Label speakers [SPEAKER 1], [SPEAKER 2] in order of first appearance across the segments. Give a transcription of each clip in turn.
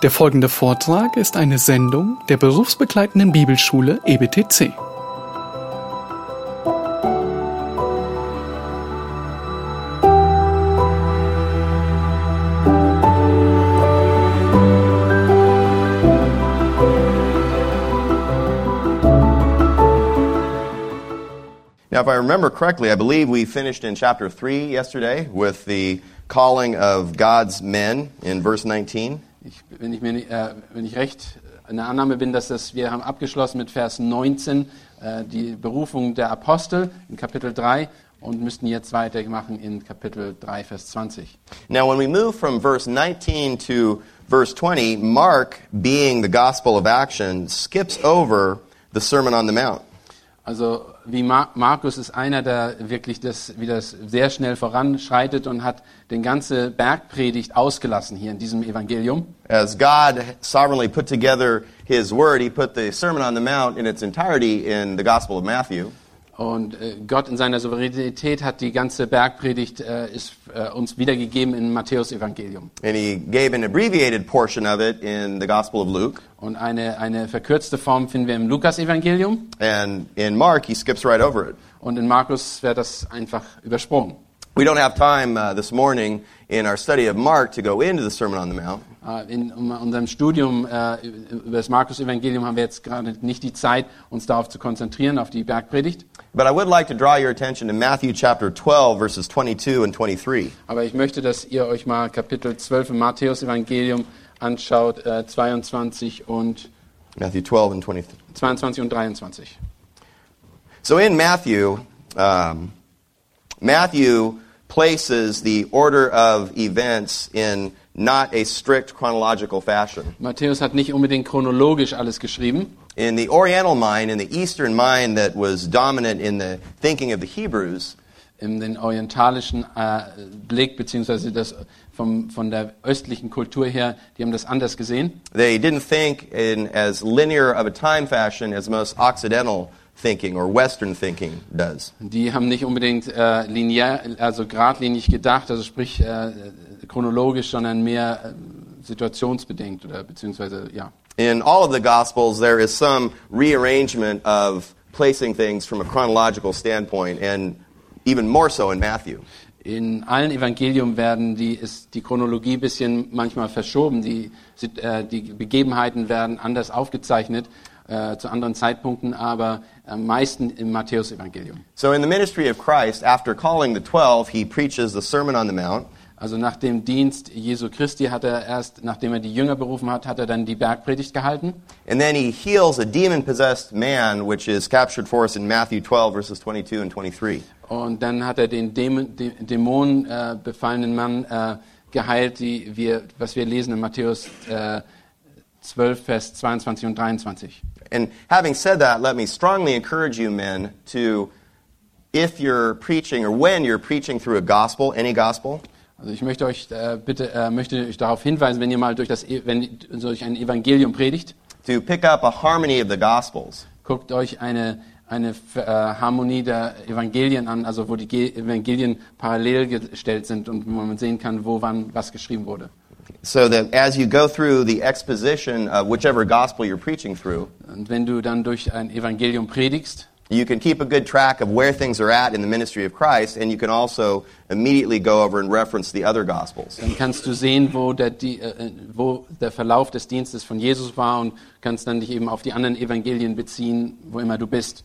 [SPEAKER 1] Der folgende Vortrag ist eine Sendung der berufsbegleitenden Bibelschule EBTC.
[SPEAKER 2] Now, if I remember correctly, I believe we finished in chapter 3 yesterday with the calling of God's men in verse 19.
[SPEAKER 3] Ich, wenn, ich mir, äh, wenn ich recht in der Annahme bin, dass das, wir haben abgeschlossen mit Vers 19, äh, die Berufung der Apostel in Kapitel 3 und müssten jetzt weitermachen in Kapitel 3, Vers 20.
[SPEAKER 2] Now, when we move from verse 19 to verse 20, Mark, being the gospel of action, skips over the Sermon on the Mount.
[SPEAKER 3] Also wie Mar Markus ist einer, der wirklich das, wie das sehr schnell voranschreitet und hat den ganze Bergpredigt ausgelassen hier in diesem Evangelium.
[SPEAKER 2] As God sovereignly put together his word, he put the Sermon on the Mount in its entirety in the Gospel of Matthew.
[SPEAKER 3] Und äh, Gott in seiner Souveränität hat die ganze Bergpredigt äh, ist, äh, uns wiedergegeben in Matthäus Evangelium.
[SPEAKER 2] And he gave an abbreviated portion of it in the Gospel of Luke.
[SPEAKER 3] Und eine, eine verkürzte Form finden wir im Lukas-Evangelium.
[SPEAKER 2] And in Mark, he skips right over it.
[SPEAKER 3] Und in Markus wird das einfach übersprungen.
[SPEAKER 2] We don't have time uh, this morning in our study of Mark to go into the Sermon on the Mount.
[SPEAKER 3] Äh, In unserem Studium äh, über das Markus-Evangelium haben wir jetzt gerade nicht die Zeit, uns darauf zu konzentrieren, auf die Bergpredigt.
[SPEAKER 2] But I would like to draw your attention to Matthew chapter 12, verses 22 and 23.
[SPEAKER 3] Aber ich möchte, dass ihr euch mal Kapitel 12 im Matthäus-Evangelium anschaut, äh, 22 und
[SPEAKER 2] Matthew 12 and 23.
[SPEAKER 3] 22 und 23.
[SPEAKER 2] So in Matthew, um, Matthew places the order of events in not a strict chronological fashion.
[SPEAKER 3] Matthäus hat nicht unbedingt chronologisch alles geschrieben.
[SPEAKER 2] In the Oriental mind, in the Eastern mind that was dominant in the thinking of the Hebrews,
[SPEAKER 3] in den orientalischen äh, Blick, beziehungsweise das vom, von der östlichen Kultur her, die haben das anders gesehen.
[SPEAKER 2] they didn't think in as linear of a time fashion as most Occidental thinking or Western thinking does.
[SPEAKER 3] Die haben nicht unbedingt äh, linear, also geradlinig gedacht, also sprich äh, chronologisch, sondern mehr äh, situationsbedingt oder beziehungsweise ja.
[SPEAKER 2] In all of the Gospels, there is some rearrangement of placing things from a chronological standpoint, and even more so in Matthew.
[SPEAKER 3] In allen Evangelium werden die, ist die Chronologie ein bisschen manchmal verschoben. Die, äh, die Begebenheiten werden anders aufgezeichnet äh, zu anderen Zeitpunkten, aber am meisten im Matthäus-Evangelium.
[SPEAKER 2] So, in the ministry of Christ, after calling the twelve, he preaches the Sermon on the Mount.
[SPEAKER 3] Also nach dem Dienst Jesu Christi hat er erst, nachdem er die Jünger berufen hat, hat er dann die Bergpredigt gehalten.
[SPEAKER 2] And then he heals a demon possessed man, which is captured for us in Matthew 12, verses 22 and 23.
[SPEAKER 3] Und dann hat er den Dämon, Dä- Dämonen äh, befallenen Mann äh, geheilt, die wir, was wir lesen in Matthäus äh, 12, Vers 22 und 23.
[SPEAKER 2] And having said that, let me strongly encourage you, men, to, if you're preaching or when you're preaching through a gospel, any gospel,
[SPEAKER 3] Also ich möchte euch äh, bitte äh, möchte euch darauf hinweisen, wenn ihr mal durch das E- wenn durch ein Evangelium predigt,
[SPEAKER 2] to pick up a harmony of the gospels.
[SPEAKER 3] guckt euch eine eine äh, Harmonie der Evangelien an, also wo die Ge Evangelien parallel gestellt sind und wo man sehen kann, wo wann was geschrieben wurde.
[SPEAKER 2] So that as you go through the exposition of whichever gospel you're preaching through,
[SPEAKER 3] Und wenn du dann durch ein Evangelium predigst,
[SPEAKER 2] you can keep a good track of where things are at in the ministry of Christ, and you can also immediately go over and reference the other gospels.
[SPEAKER 3] dann kannst du sehen, wo der, die, äh, äh wo der Verlauf des Dienstes von Jesus war und kannst dann dich eben auf die anderen Evangelien beziehen, wo immer du bist.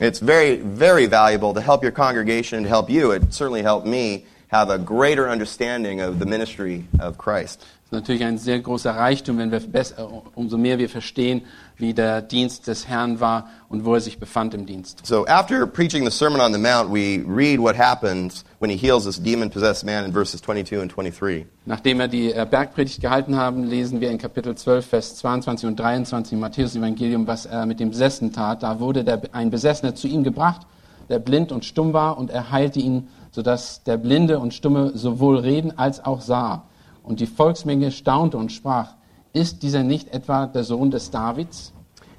[SPEAKER 2] It's very, very valuable to help your congregation and to help you. It certainly helped me have a greater understanding of the ministry of Christ.
[SPEAKER 3] Das ist natürlich ein sehr großer Reichtum, wenn wir bess- äh, umso mehr wir verstehen, wie der Dienst des Herrn war und wo er sich befand im Dienst.
[SPEAKER 2] So after preaching the Sermon on the Mount, we read what happens when he heals this demon-possessed man in verses 22 and 23.
[SPEAKER 3] Nachdem wir die äh, Bergpredigt gehalten haben, lesen wir in Kapitel 12, Vers 22 und 23 im Matthäus-Evangelium, was er mit dem Besessenen tat. Da wurde der, ein Besessener zu ihm gebracht, der blind und stumm war, und er heilte ihn, sodass der Blinde und Stumme sowohl reden als auch sah. Und die Volksmenge staunte und sprach, ist dieser nicht etwa der Sohn des Davids?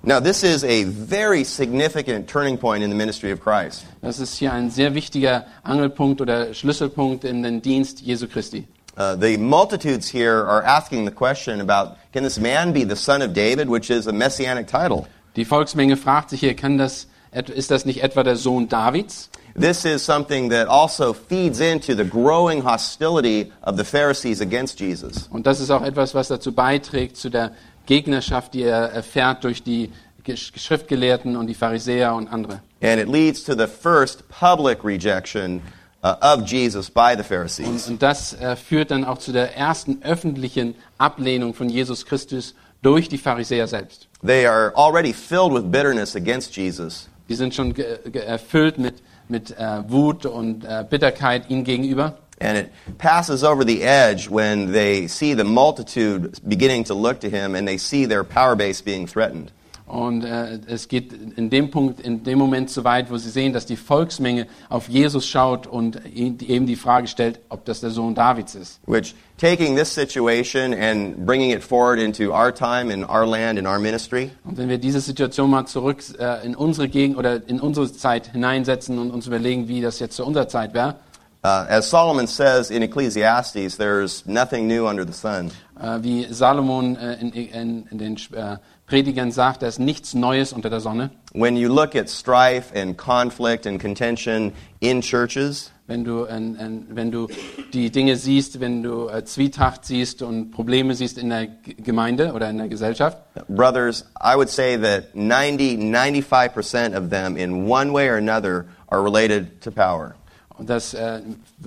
[SPEAKER 2] Now, this is a very significant turning point in the ministry of Christ.
[SPEAKER 3] Das ist hier ein sehr wichtiger Angelpunkt oder Schlüsselpunkt in den Dienst Jesu Christi.
[SPEAKER 2] Uh, the multitudes here are asking the question about can this man be the son of David, which is a messianic title?
[SPEAKER 3] Die Volksmenge fragt sich hier, kann das, ist das nicht etwa der Sohn Davids?
[SPEAKER 2] This is something that also feeds into the growing hostility of the Pharisees against Jesus.
[SPEAKER 3] Und das ist auch etwas, was dazu beiträgt, zu der Gegnerschaft, die er erfährt durch die Schriftgelehrten und die Pharisäer und andere.
[SPEAKER 2] And it leads to the first public rejection uh, of Jesus by the Pharisees.
[SPEAKER 3] Und das äh, führt dann auch zu der ersten öffentlichen Ablehnung von Jesus Christus durch die Pharisäer selbst.
[SPEAKER 2] They are already filled with bitterness against Jesus.
[SPEAKER 3] Die sind schon erfüllt mit, mit äh, Wut und äh, Bitterkeit ihm gegenüber.
[SPEAKER 2] And it passes over the edge when they see the multitude beginning to look to him and they see their power base being threatened.
[SPEAKER 3] Und äh, es geht in dem Punkt, in dem Moment so weit, wo sie sehen, dass die Volksmenge auf Jesus schaut und eben die Frage stellt, ob das der Sohn Davids ist.
[SPEAKER 2] Which, taking this situation and bringing it forward into our time, in our land, in our ministry,
[SPEAKER 3] Und wenn wir diese Situation mal zurück äh, in unsere Gegend oder in unsere Zeit hineinsetzen und uns überlegen, wie das jetzt zu unserer Zeit wäre,
[SPEAKER 2] uh, as Solomon says in Ecclesiastes, there's nothing new under the sun.
[SPEAKER 3] äh, wie Salomon äh, in, in, in den äh, Predigern sagt, da ist nichts Neues unter der Sonne.
[SPEAKER 2] When you look at strife and conflict and contention in churches,
[SPEAKER 3] Wenn du, in, in, wenn du die Dinge siehst, wenn du äh, Zwietracht siehst und Probleme siehst in der G- Gemeinde oder in der Gesellschaft,
[SPEAKER 2] brothers, I would say that 90, 95% of them, in one way or another, are related to power.
[SPEAKER 3] und dass äh,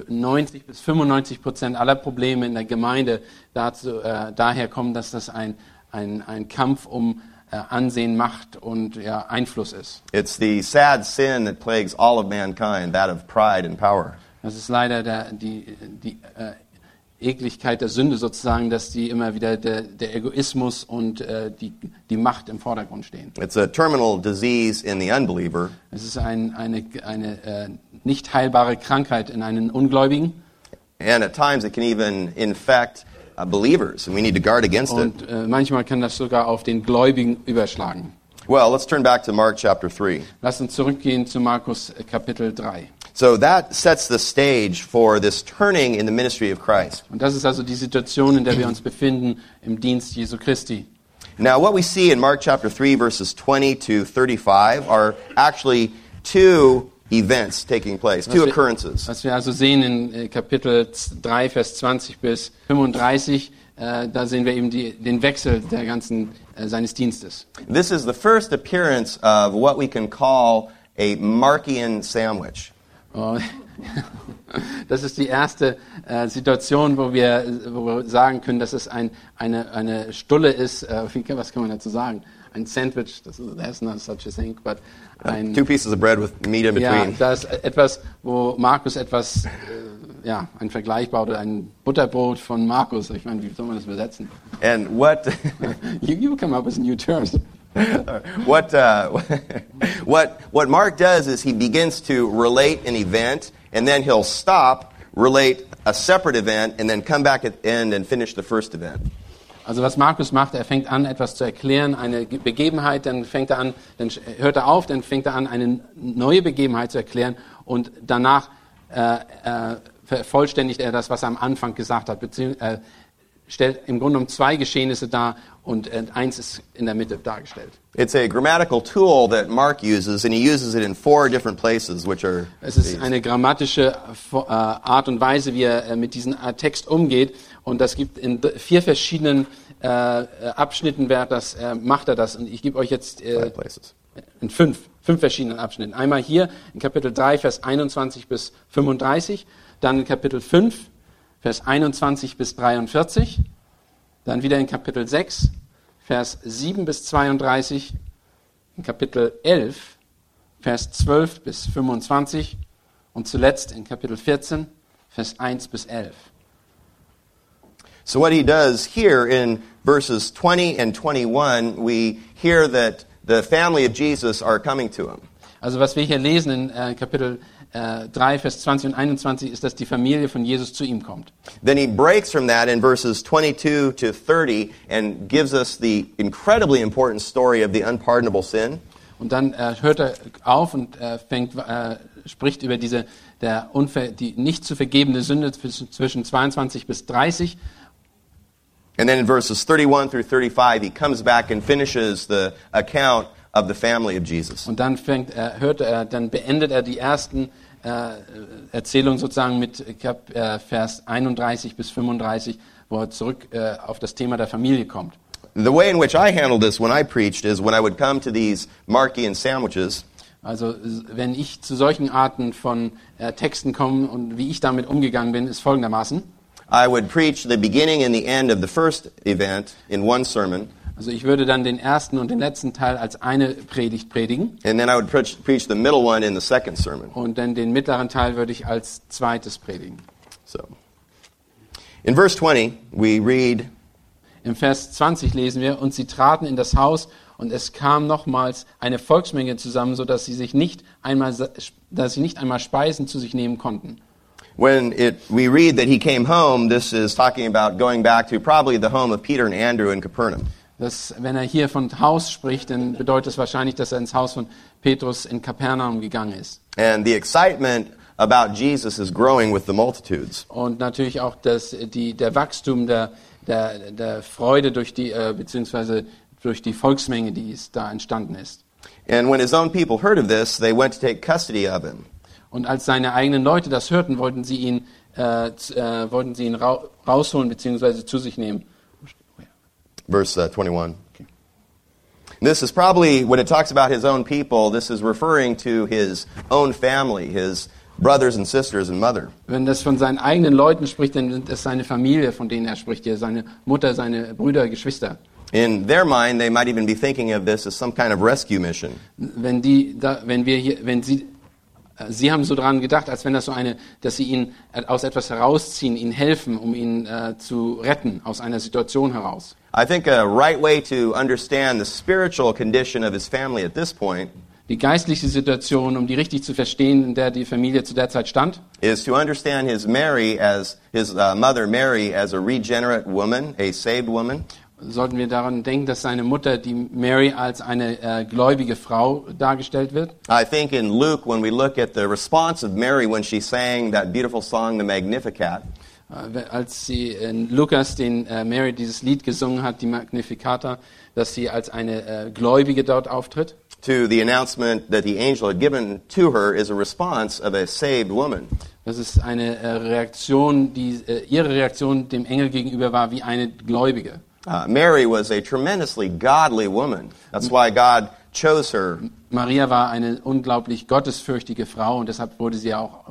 [SPEAKER 3] 90 bis 95 Prozent aller Probleme in der Gemeinde dazu, äh, daher kommen, dass das ein, ein, ein Kampf um äh, Ansehen, Macht und ja, Einfluss ist.
[SPEAKER 2] It's the sad sin that plagues all of mankind, that of pride and power.
[SPEAKER 3] Das ist leider der, die, die äh, Ekligkeit der Sünde sozusagen, dass die immer wieder der, der Egoismus und äh, die, die Macht im Vordergrund stehen.
[SPEAKER 2] It's a terminal disease in the unbeliever,
[SPEAKER 3] Es ist ein, eine, eine äh, nicht heilbare Krankheit in einen Ungläubigen
[SPEAKER 2] and at times it can even infect Uh, believers, and we need to guard against it.
[SPEAKER 3] und äh, manchmal kann das sogar auf den Gläubigen überschlagen.
[SPEAKER 2] Well, let's turn back to Mark chapter 3.
[SPEAKER 3] Lass uns zurückgehen zu Markus äh, Kapitel 3.
[SPEAKER 2] So that sets the stage for this turning in the ministry of Christ.
[SPEAKER 3] Und das ist also die Situation, in der wir uns befinden im Dienst Jesu Christi.
[SPEAKER 2] Now, what we see in Mark chapter 3, verses 20 to 35, are actually two events taking place, two occurrences.
[SPEAKER 3] Was wir also sehen in äh, Kapitel 3, Vers 20 bis 35, äh, da sehen wir eben die, den Wechsel der ganzen, äh, seines Dienstes.
[SPEAKER 2] This is the first appearance of what we can call a Markian sandwich.
[SPEAKER 3] Und Das ist die erste äh, Situation, wo wir, wo wir sagen können, dass es ein, eine, eine Stulle ist. Äh, was kann man dazu sagen? Ein Sandwich, das there's not such a thing, but ein,
[SPEAKER 2] Two pieces of bread with meat in
[SPEAKER 3] ja,
[SPEAKER 2] between.
[SPEAKER 3] da ist etwas, wo Markus etwas, äh, ja, ein Vergleich baut, ein Butterbrot von Markus. Ich meine, wie soll man das übersetzen?
[SPEAKER 2] And what,
[SPEAKER 3] You, you come up with new terms.
[SPEAKER 2] what, uh, what, what Mark does is he begins to relate an event, and then he'll stop, relate a separate event, and then come back at the end and finish the first event.
[SPEAKER 3] Also was Markus macht, er fängt an, etwas zu erklären, eine Ge- Begebenheit, dann fängt er an, dann hört er auf, dann fängt er an, eine neue Begebenheit zu erklären und danach äh, äh, vervollständigt er das, was er am Anfang gesagt hat, beziehungsweise äh, stellt im Grunde genommen zwei Geschehnisse dar und äh, eins ist in der Mitte dargestellt.
[SPEAKER 2] It's a grammatical tool that Mark uses, and he uses it in four different places, which are
[SPEAKER 3] Es ist eine grammatische äh, Art und Weise, wie er äh, mit diesem Text umgeht. Und das gibt in vier verschiedenen äh, äh, Abschnitten, wer das, äh, macht er das. Und ich gebe euch jetzt äh, in fünf, fünf verschiedenen Abschnitten. Einmal hier in Kapitel 3, Vers 21 bis 35, dann in Kapitel 5, Vers 21 bis 43, dann wieder in Kapitel 6, Vers 7 bis 32, in Kapitel 11, Vers 12 bis 25 und zuletzt in Kapitel 14, Vers 1 bis 11.
[SPEAKER 2] So what he does here in verses 20 and 21, we hear that the family of Jesus are coming to him.
[SPEAKER 3] Also was wir hier lesen in äh, Kapitel äh, 3, Vers 20 und 21 ist, dass die Familie von Jesus zu ihm kommt.
[SPEAKER 2] Then he breaks from that in verses 22 to 30 and gives us the incredibly important story of the unpardonable sin.
[SPEAKER 3] Und dann äh, hört er auf und äh, fängt, äh, spricht über diese der unver, die nicht zu vergebene Sünde zwischen 22 bis 30
[SPEAKER 2] And then in verses 31 through 35, he comes back and finishes the account of the family of Jesus.
[SPEAKER 3] und dann fängt er hört er dann beendet er die ersten äh, Erzählungen sozusagen mit Kap, äh, Vers 31 bis 35, wo er zurück äh, auf das Thema der Familie kommt.
[SPEAKER 2] The way in which I handled this when I preached is when I would come to these Markian sandwiches,
[SPEAKER 3] Also wenn ich zu solchen Arten von äh, Texten komme und wie ich damit umgegangen bin, ist folgendermaßen.
[SPEAKER 2] I would preach the beginning and the end of the first event in one sermon,
[SPEAKER 3] Also ich würde dann den ersten und den letzten Teil als eine Predigt predigen
[SPEAKER 2] and then I would preach, preach the middle one in the second sermon.
[SPEAKER 3] und dann den mittleren Teil würde ich als zweites predigen.
[SPEAKER 2] So, in verse 20, we read,
[SPEAKER 3] Im Vers 20 lesen wir, und sie traten in das Haus und es kam nochmals eine Volksmenge zusammen, so dass sie sich nicht einmal, dass sie nicht einmal Speisen zu sich nehmen konnten.
[SPEAKER 2] When it, we read that he came home, this is talking about going back to probably the home of Peter and Andrew in Capernaum.
[SPEAKER 3] Das, wenn er hier von Haus spricht, dann bedeutet das wahrscheinlich, dass er ins Haus von Petrus in Kapernaum gegangen ist.
[SPEAKER 2] And the excitement about Jesus is growing with the multitudes.
[SPEAKER 3] Und natürlich auch das, die, der Wachstum der, der, der Freude durch die, äh, beziehungsweise durch die Volksmenge, die es da entstanden ist.
[SPEAKER 2] And when his own people heard of this, they went to take custody of him.
[SPEAKER 3] Und als seine eigenen Leute das hörten, wollten sie ihn, äh, äh, wollten sie ihn rau rausholen, beziehungsweise zu sich nehmen.
[SPEAKER 2] Verse uh, 21. This is probably, when it talks about his own people, this is referring to his own family, his brothers and sisters and mother.
[SPEAKER 3] Wenn das von seinen eigenen Leuten spricht, dann sind es seine Familie, von denen er spricht, hier, seine Mutter, seine Brüder, Geschwister.
[SPEAKER 2] In their mind, they might even be thinking of this as some kind of rescue mission.
[SPEAKER 3] Wenn die, da, wenn wir hier, wenn sie, sie haben so dran gedacht, als wenn das so eine, dass sie ihn äh, aus etwas herausziehen, ihn helfen, um ihn äh, zu retten aus einer Situation heraus.
[SPEAKER 2] I think a right way to understand the spiritual condition of his family at this point
[SPEAKER 3] Die geistliche Situation, um die richtig zu verstehen, in der die Familie zu der Zeit stand,
[SPEAKER 2] is to understand his Mary as his uh, mother Mary as a regenerate woman, a saved woman,
[SPEAKER 3] sollten wir daran denken, dass seine Mutter, die Mary, als eine äh, gläubige Frau dargestellt wird.
[SPEAKER 2] I think in Luke, when we look at the response of Mary when she sang that beautiful song, the Magnificat,
[SPEAKER 3] Äh, als sie in Lukas, den äh, Mary dieses Lied gesungen hat, die Magnificata, dass sie als eine äh, Gläubige dort auftritt.
[SPEAKER 2] to the announcement that the angel had given to her is a response of a saved woman.
[SPEAKER 3] Das ist eine äh, Reaktion, die äh, ihre Reaktion dem Engel gegenüber war wie eine Gläubige.
[SPEAKER 2] Uh, Mary was a tremendously godly woman. That's why God chose her.
[SPEAKER 3] Maria war eine unglaublich gottesfürchtige Frau und deshalb wurde sie auch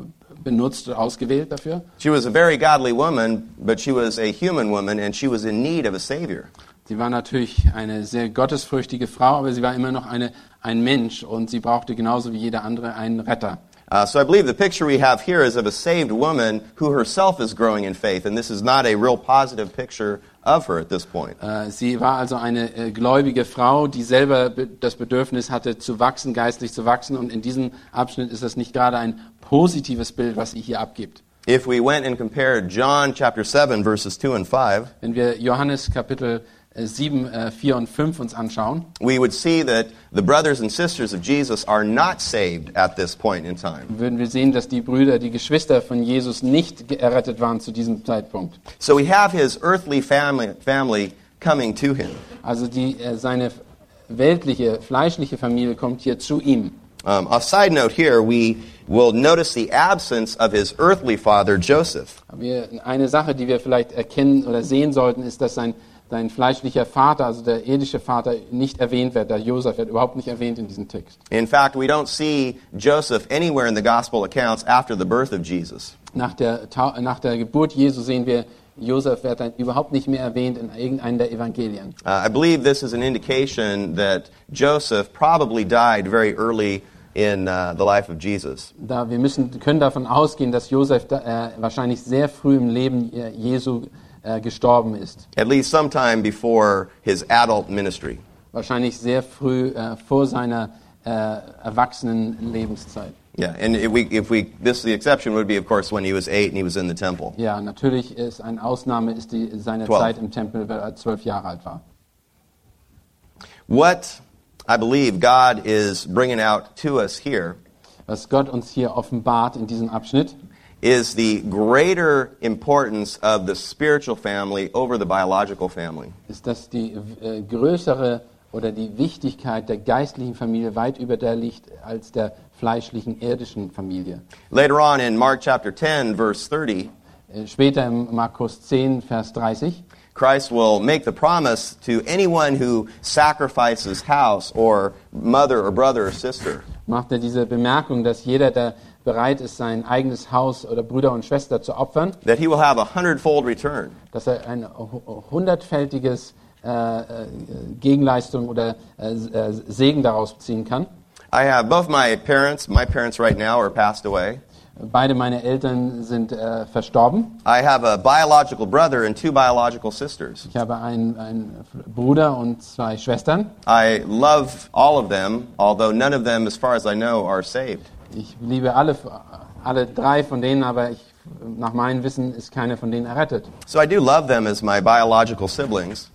[SPEAKER 3] benutzt und ausgewählt dafür.
[SPEAKER 2] She was a very godly woman, but she was a human woman and she was in need of a savior.
[SPEAKER 3] Sie war natürlich eine sehr gottesfürchtige Frau, aber sie war immer noch eine, ein Mensch und sie brauchte genauso wie jeder andere einen Retter.
[SPEAKER 2] Uh, so I believe the picture we have here is of a saved woman who herself is growing in faith, and this is not a real positive picture of her at this point.
[SPEAKER 3] Äh, Sie war also eine äh, gläubige Frau, die selber be- das Bedürfnis hatte, zu wachsen, geistlich zu wachsen. Und in diesem Abschnitt ist das nicht gerade ein positives Bild, was sie hier abgibt.
[SPEAKER 2] If we went and compared John chapter 7 verses 2 and 5,
[SPEAKER 3] Wenn wir Johannes Kapitel 7, äh, 4 und 5 uns anschauen,
[SPEAKER 2] we would see that the brothers and sisters of Jesus are not saved at this point in time.
[SPEAKER 3] würden wir sehen, dass die Brüder, die Geschwister von Jesus nicht errettet waren zu diesem Zeitpunkt.
[SPEAKER 2] So we have his earthly family, family coming to him.
[SPEAKER 3] Also die, äh, seine weltliche, fleischliche Familie kommt hier zu ihm.
[SPEAKER 2] Um, a side note here, we will notice the absence of his earthly father, Joseph.
[SPEAKER 3] Wir, eine Sache, die wir vielleicht erkennen oder sehen sollten, ist, dass sein, sein fleischlicher Vater, also der irdische Vater, nicht erwähnt wird. Der Josef wird überhaupt nicht erwähnt in diesem Text.
[SPEAKER 2] In fact, we don't see Joseph anywhere in the gospel accounts after the birth of Jesus.
[SPEAKER 3] Nach der, nach der Geburt Jesu sehen wir, Josef wird dann überhaupt nicht mehr erwähnt in irgendeinem der Evangelien.
[SPEAKER 2] Uh, I believe this is an indication that Joseph probably died very early in uh, the life of Jesus.
[SPEAKER 3] Da wir müssen, können davon ausgehen, dass Josef da, äh, wahrscheinlich sehr früh im Leben äh, Jesu äh, gestorben ist.
[SPEAKER 2] At least sometime before his adult ministry.
[SPEAKER 3] Wahrscheinlich sehr früh äh, vor seiner äh, erwachsenen Lebenszeit.
[SPEAKER 2] Yeah, and if we, if we, this the exception would be, of course, when he was eight and he was in the temple.
[SPEAKER 3] Ja, natürlich ist eine Ausnahme ist die, seine
[SPEAKER 2] Twelve.
[SPEAKER 3] Zeit im Tempel, weil er zwölf Jahre alt war.
[SPEAKER 2] What I believe God is bringing out to us here
[SPEAKER 3] was Gott uns hier offenbart in diesem Abschnitt,
[SPEAKER 2] is the greater importance of the spiritual family over the biological family.
[SPEAKER 3] ist, dass die äh, größere oder die Wichtigkeit der geistlichen Familie weit über der liegt als der fleischlichen irdischen Familie.
[SPEAKER 2] Later on in Mark chapter 10, verse 30,
[SPEAKER 3] Äh, Später im Markus 10, Vers 30,
[SPEAKER 2] Christ will make the promise to anyone who sacrifices house or mother or brother or sister
[SPEAKER 3] macht er diese Bemerkung, dass jeder, der bereit ist, sein eigenes Haus oder Brüder und Schwester zu opfern,
[SPEAKER 2] that he will have a hundredfold return.
[SPEAKER 3] dass er ein hu- hundertfältiges äh, äh, Gegenleistung oder äh, äh, Segen daraus ziehen kann.
[SPEAKER 2] I have both my parents, my parents right now are passed away.
[SPEAKER 3] Beide meine Eltern sind äh, verstorben.
[SPEAKER 2] I have a biological brother and two biological sisters.
[SPEAKER 3] Ich habe einen, einen Bruder und zwei Schwestern.
[SPEAKER 2] I love all of them, although none of them, as far as I know, are saved.
[SPEAKER 3] Ich liebe alle, alle drei von denen, aber ich, nach meinem Wissen ist keiner von denen errettet.
[SPEAKER 2] So I do love them as my biological siblings.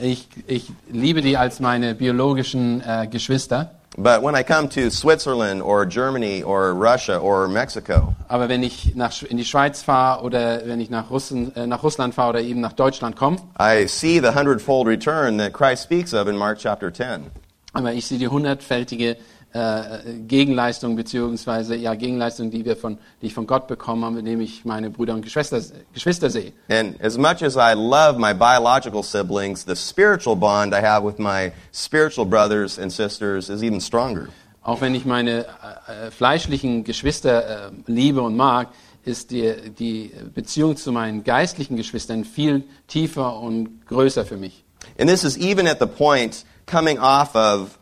[SPEAKER 3] Ich, ich liebe die als meine biologischen äh, Geschwister.
[SPEAKER 2] But when I come to Switzerland or Germany or Russia or Mexico,
[SPEAKER 3] Aber wenn ich nach, in die Schweiz fahre oder wenn ich nach, Russen, äh, nach Russland fahre oder eben nach Deutschland komme,
[SPEAKER 2] I see the hundredfold return that Christ speaks of in Mark chapter 10.
[SPEAKER 3] aber ich sehe die hundertfältige äh, Gegenleistung beziehungsweise ja Gegenleistung, die wir von, die ich von Gott bekommen habe, indem ich meine Brüder und Geschwister, Geschwister sehe.
[SPEAKER 2] And as much as I love my biological siblings, the spiritual bond I have with my spiritual brothers and sisters is even stronger.
[SPEAKER 3] Auch wenn ich meine äh, äh, fleischlichen Geschwister äh, liebe und mag, ist die, die Beziehung zu meinen geistlichen Geschwistern viel tiefer und größer für mich.
[SPEAKER 2] And this is even at the point coming off of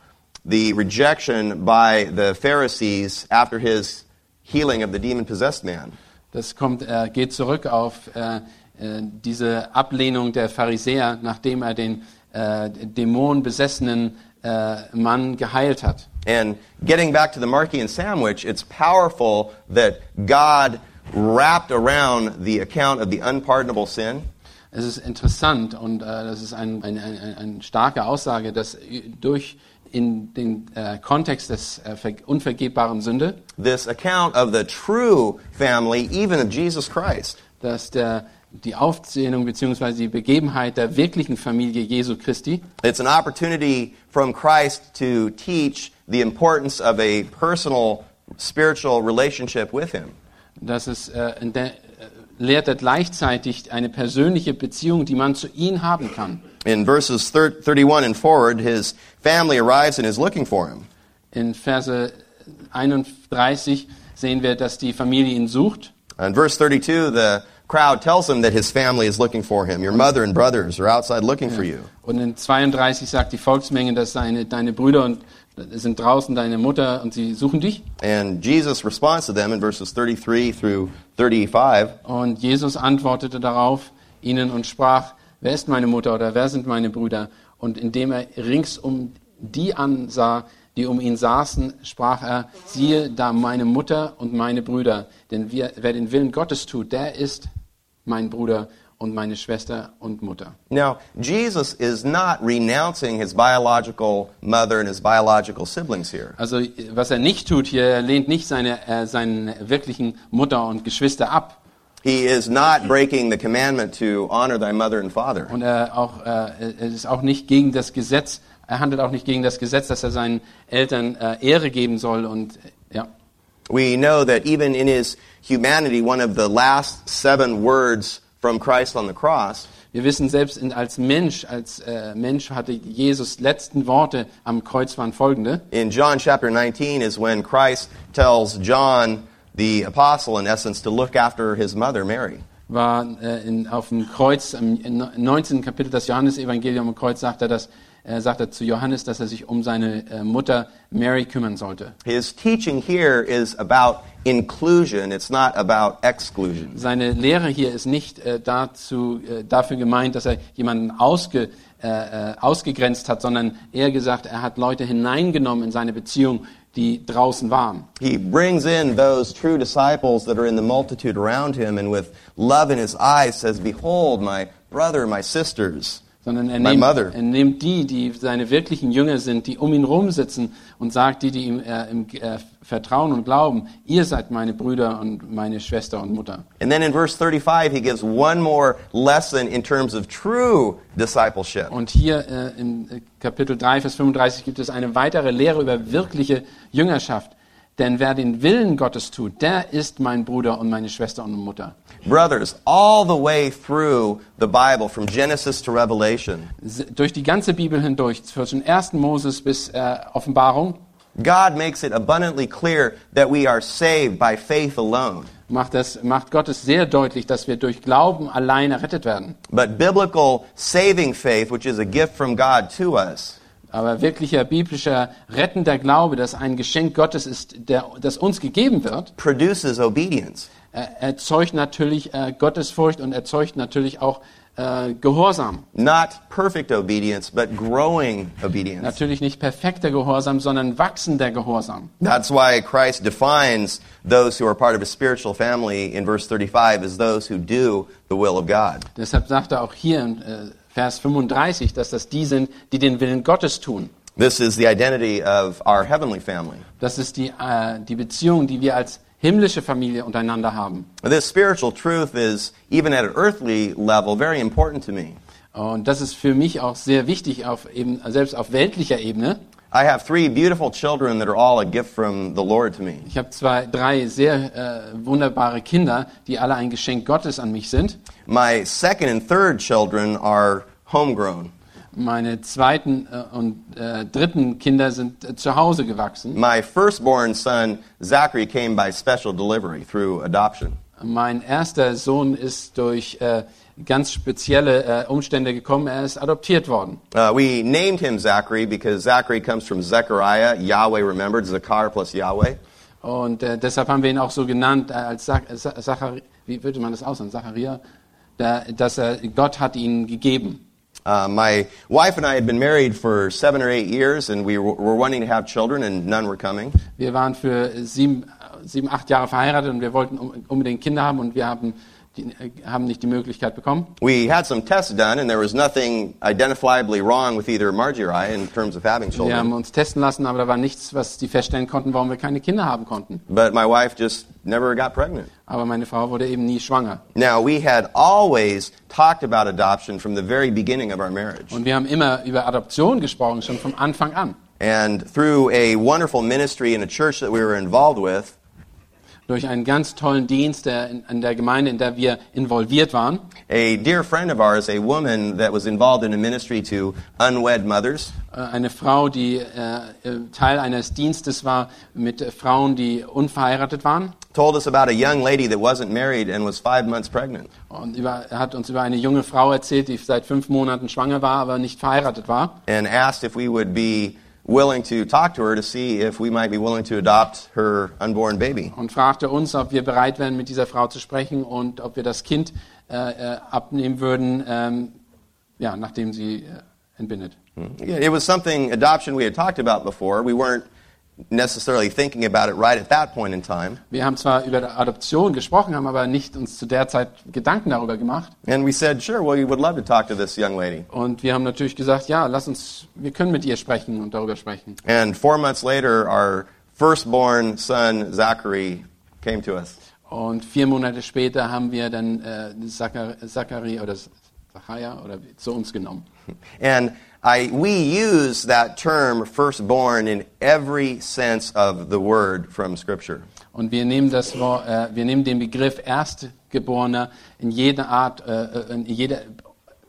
[SPEAKER 2] the rejection by the Pharisees after his healing of the demon possessed man.
[SPEAKER 3] Das kommt, äh, geht zurück auf äh, äh, diese Ablehnung der Pharisäer, nachdem er den äh, dämonenbesessenen äh, Mann geheilt hat.
[SPEAKER 2] And getting back to the Markian sandwich, it's powerful that God wrapped around the account of the unpardonable sin
[SPEAKER 3] Es ist interessant und äh, das ist ein, ein, ein, ein- eine starke Aussage, dass durch in den äh, Kontext des äh, ver- unvergebbaren Sünde,
[SPEAKER 2] this account of the true family, even of Jesus Christ.
[SPEAKER 3] dass der, die Aufzählung bzw. die Begebenheit der wirklichen Familie Jesu Christi
[SPEAKER 2] It's an opportunity from Christ to teach the importance of a personal spiritual relationship with Him.
[SPEAKER 3] Das ist, äh, der, äh, lehrt er gleichzeitig eine persönliche Beziehung, die man zu ihm haben kann.
[SPEAKER 2] In verses thir- 31 and forward, his family arrives and is looking for him.
[SPEAKER 3] In Verse 31 sehen wir, dass die Familie ihn sucht.
[SPEAKER 2] In verse 32, the crowd tells him that his family is looking for him. Your mother and brothers are outside looking for you.
[SPEAKER 3] Und in 32 sagt die Volksmenge, dass seine, deine Brüder und, sind draußen, deine Mutter, und sie suchen dich.
[SPEAKER 2] And Jesus responds to them in verses 33 through 35.
[SPEAKER 3] Und Jesus antwortete darauf ihnen und sprach, wer ist meine Mutter oder wer sind meine Brüder? Und indem er ringsum die ansah, die um ihn saßen, sprach er, siehe da meine Mutter und meine Brüder. Denn wer, wer den Willen Gottes tut, der ist mein Bruder und meine Schwester und Mutter.
[SPEAKER 2] Now, Jesus is not renouncing his biological mother and his biological siblings here.
[SPEAKER 3] Also was er nicht tut hier, er lehnt nicht seine, äh, seine wirklichen Mutter und Geschwister ab.
[SPEAKER 2] He is not breaking the commandment to honor thy mother and father.
[SPEAKER 3] Und er, auch, äh, er ist auch nicht gegen das Gesetz, er handelt auch nicht gegen das Gesetz, dass er seinen Eltern äh, Ehre geben soll. Und äh, ja,
[SPEAKER 2] We know that even in his humanity, one of the last seven words from Christ on the cross
[SPEAKER 3] wir wissen selbst in, als Mensch, als äh, Mensch hatte Jesus letzten Worte am Kreuz waren folgende.
[SPEAKER 2] in John chapter 19 is when Christ tells John, the apostle, in essence, to look after his mother, Mary.
[SPEAKER 3] War äh, in, auf dem Kreuz, im 19. Kapitel des Johannesevangeliums am Kreuz sagt er, dass, äh, sagt er zu Johannes, dass er sich um seine äh, Mutter Mary kümmern sollte.
[SPEAKER 2] His teaching here is about inclusion, it's not about exclusion.
[SPEAKER 3] Seine Lehre hier ist nicht äh, dazu, äh, dafür gemeint, dass er jemanden ausge, äh, äh, ausgegrenzt hat, sondern eher gesagt, er hat Leute hineingenommen in seine Beziehung, die draußen waren.
[SPEAKER 2] He brings in those true disciples that are in the multitude around him and with love in his eyes says, Behold, my brother, my sisters.
[SPEAKER 3] Sondern er nimmt, er nimmt die, die seine wirklichen Jünger sind, die um ihn rumsitzen und sagt die, die ihm äh, im, äh, vertrauen und glauben, ihr seid meine Brüder und meine Schwester und Mutter.
[SPEAKER 2] And then in verse 35, he gives one more lesson in terms of true discipleship.
[SPEAKER 3] Und hier äh, im äh, Kapitel 3, Vers 35 gibt es eine weitere Lehre über wirkliche Jüngerschaft. Denn wer den Willen Gottes tut, der ist mein Bruder und meine Schwester und Mutter.
[SPEAKER 2] Brothers, all the way through the Bible, from Genesis to Revelation,
[SPEAKER 3] Durch die ganze Bibel hindurch, zwischen 1. Moses bis äh, Offenbarung,
[SPEAKER 2] God makes it abundantly clear that we are saved by faith alone.
[SPEAKER 3] macht, das, macht Gott es sehr deutlich, dass wir durch Glauben allein errettet werden.
[SPEAKER 2] But biblical saving faith, which is a gift from God to us,
[SPEAKER 3] Aber wirklicher biblischer rettender Glaube, das ein Geschenk Gottes ist, der, das uns gegeben wird,
[SPEAKER 2] produces obedience.
[SPEAKER 3] er erzeugt natürlich äh, Gottesfurcht und erzeugt natürlich auch äh, Gehorsam.
[SPEAKER 2] Not perfect obedience, but growing obedience.
[SPEAKER 3] Natürlich nicht perfekter Gehorsam, sondern wachsender Gehorsam.
[SPEAKER 2] That's why Christ defines those who are part of a spiritual family in verse 35 as those who do the will of God.
[SPEAKER 3] Deshalb sagt er auch hier in äh, Vers 35, dass das die sind, die den Willen Gottes tun.
[SPEAKER 2] This is the identity of our heavenly family.
[SPEAKER 3] Das ist die, äh, die Beziehung, die wir als himmlische Familie untereinander haben.
[SPEAKER 2] This spiritual truth is, even at an earthly level, very important to me.
[SPEAKER 3] Und das ist für mich auch sehr wichtig, auf eben, selbst auf weltlicher Ebene.
[SPEAKER 2] I have three beautiful children that are all a gift from the Lord to me.
[SPEAKER 3] Ich habe zwei, drei sehr äh, wunderbare Kinder, die alle ein Geschenk Gottes an mich sind.
[SPEAKER 2] My second and third children are homegrown.
[SPEAKER 3] Meine zweiten äh, und äh, dritten Kinder sind äh, zu Hause gewachsen.
[SPEAKER 2] My firstborn son, Zachary, came by special delivery through adoption.
[SPEAKER 3] Mein erster Sohn ist durch äh, ganz spezielle äh, Umstände gekommen. Er ist adoptiert worden.
[SPEAKER 2] Uh, we named him Zachary because Zachary comes from Zechariah, Yahweh remembered, Zakar plus Yahweh.
[SPEAKER 3] Und äh, deshalb haben wir ihn auch so genannt äh, als Zach Zachari wie würde man das aussehen? Zacharia? Da, dass er, Gott hat ihn gegeben.
[SPEAKER 2] Uh, my wife and I had been married for seven or eight years, and we were, wanting to have children, and none were coming.
[SPEAKER 3] Wir waren für sieben, sieben, acht Jahre verheiratet und wir wollten unbedingt Kinder haben und wir haben, haben nicht die Möglichkeit bekommen.
[SPEAKER 2] We had some tests done, and there was nothing identifiably wrong with either Margie or I in terms of having
[SPEAKER 3] Wir haben
[SPEAKER 2] children.
[SPEAKER 3] uns testen lassen, aber da war nichts, was die feststellen konnten, warum wir keine Kinder haben konnten.
[SPEAKER 2] But my wife just never got pregnant.
[SPEAKER 3] Aber meine Frau wurde eben nie schwanger.
[SPEAKER 2] Now, we had always talked about adoption from the very beginning of our marriage.
[SPEAKER 3] Und wir haben immer über Adoption gesprochen, schon vom Anfang an.
[SPEAKER 2] And through a wonderful ministry in a church that we were involved with,
[SPEAKER 3] Durch einen ganz tollen Dienst in, in der Gemeinde, in der wir involviert waren.
[SPEAKER 2] a dear friend of ours, a woman that was involved in a ministry to unwed mothers,
[SPEAKER 3] Äh, Eine Frau, die äh, äh, Teil eines Dienstes war mit äh, Frauen, die unverheiratet waren.
[SPEAKER 2] told us about a young lady that wasn't married and was five months pregnant.
[SPEAKER 3] Und über, er hat uns über eine junge Frau erzählt, die seit fünf Monaten schwanger war, aber nicht verheiratet war.
[SPEAKER 2] and asked if we would be willing to talk to her to see if we might be willing to adopt her unborn baby.
[SPEAKER 3] Und fragte uns, ob wir bereit wären, mit dieser Frau zu sprechen und ob wir das Kind äh, äh, abnehmen würden, ähm, ja, nachdem sie äh, entbindet. Hmm.
[SPEAKER 2] Yeah, It was something adoption we had talked about before. We weren't necessarily thinking about it right at that point in time.
[SPEAKER 3] Wir haben zwar über Adoption gesprochen, haben aber nicht uns zu der Zeit Gedanken darüber gemacht.
[SPEAKER 2] And we said, sure, well, we would love to talk to this young lady.
[SPEAKER 3] Und wir haben natürlich gesagt, ja, lass uns, wir können mit ihr sprechen und darüber sprechen.
[SPEAKER 2] And four months later, our firstborn son, Zachary, came to us.
[SPEAKER 3] Und vier Monate später haben wir dann äh, Zachar- Zachari oder Zacharia oder zu uns genommen.
[SPEAKER 2] And I, we use that term firstborn in every sense of the word from Scripture.
[SPEAKER 3] Und wir nehmen das, äh, wir nehmen den Begriff Erstgeborener in jeder Art, äh, äh, in jeder,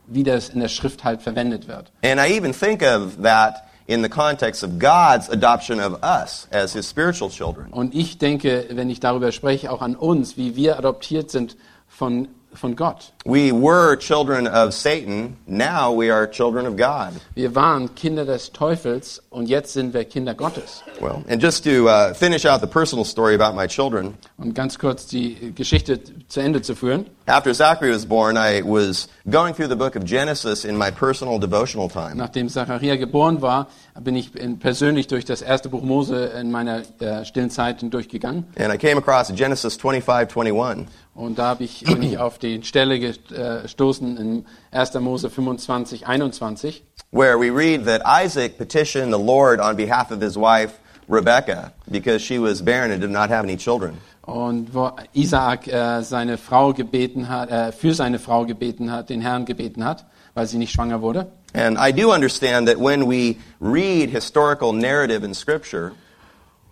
[SPEAKER 3] wie das in der Schrift halt verwendet wird.
[SPEAKER 2] And I even think of that in the context of God's adoption of us as his spiritual children.
[SPEAKER 3] Und ich denke, wenn ich darüber spreche, auch an uns, wie wir adoptiert sind von, von Gott.
[SPEAKER 2] We were children of Satan, now we are children of God.
[SPEAKER 3] Wir waren Kinder des Teufels und jetzt sind wir Kinder Gottes.
[SPEAKER 2] Well, and just to uh, finish out the personal story about my children,
[SPEAKER 3] Und ganz kurz die Geschichte zu Ende zu führen.
[SPEAKER 2] After Zachary was born, I was going through the book of Genesis in my personal devotional time.
[SPEAKER 3] Nachdem Zachariah geboren war, bin ich persönlich durch das erste Buch Mose in meiner äh, stillen Zeit durchgegangen.
[SPEAKER 2] And I came across Genesis 25, 21.
[SPEAKER 3] Und da hab ich, bin ich auf die Stelle äh, gestoßen in 1. Mose 25, 21.
[SPEAKER 2] where we read that Isaac petitioned the Lord on behalf of his wife Rebekah because she was barren and did not have any children.
[SPEAKER 3] Und wo Isaak äh, seine Frau gebeten hat, äh, für seine Frau gebeten hat, den Herrn gebeten hat, weil sie nicht schwanger wurde.
[SPEAKER 2] And I do understand that when we read historical narrative in Scripture,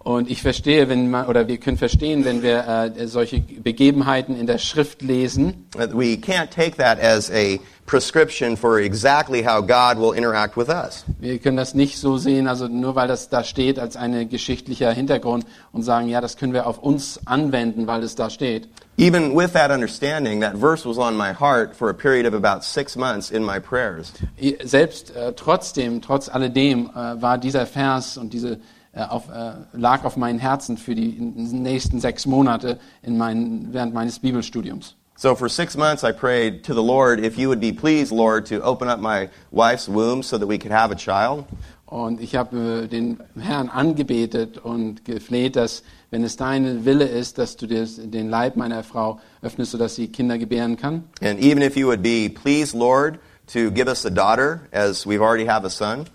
[SPEAKER 3] Und ich verstehe, wenn man, oder wir können verstehen, wenn wir äh, solche Begebenheiten in der Schrift lesen,
[SPEAKER 2] we can't take that as a prescription for exactly how God will interact with us.
[SPEAKER 3] wir können das nicht so sehen, also nur weil das da steht als ein geschichtlicher Hintergrund und sagen, ja, das können wir auf uns anwenden, weil es da steht.
[SPEAKER 2] Even with that understanding, that verse was on my heart for a period of about six months in my prayers.
[SPEAKER 3] Selbst äh, trotzdem, trotz alledem, äh, war dieser Vers und diese auf, äh, lag auf meinem Herzen für die nächsten sechs Monate in mein, während meines Bibelstudiums.
[SPEAKER 2] So for six months, I prayed to the Lord, if you would be pleased, Lord, to open up my wife's womb so that we could have a child.
[SPEAKER 3] Und ich habe äh, den Herrn angebetet und gefleht, dass, wenn es dein Wille ist, dass du den Leib meiner Frau öffnest, sodass sie Kinder gebären kann.
[SPEAKER 2] And even if you would be pleased, Lord, to give us a daughter, as we've already have a son.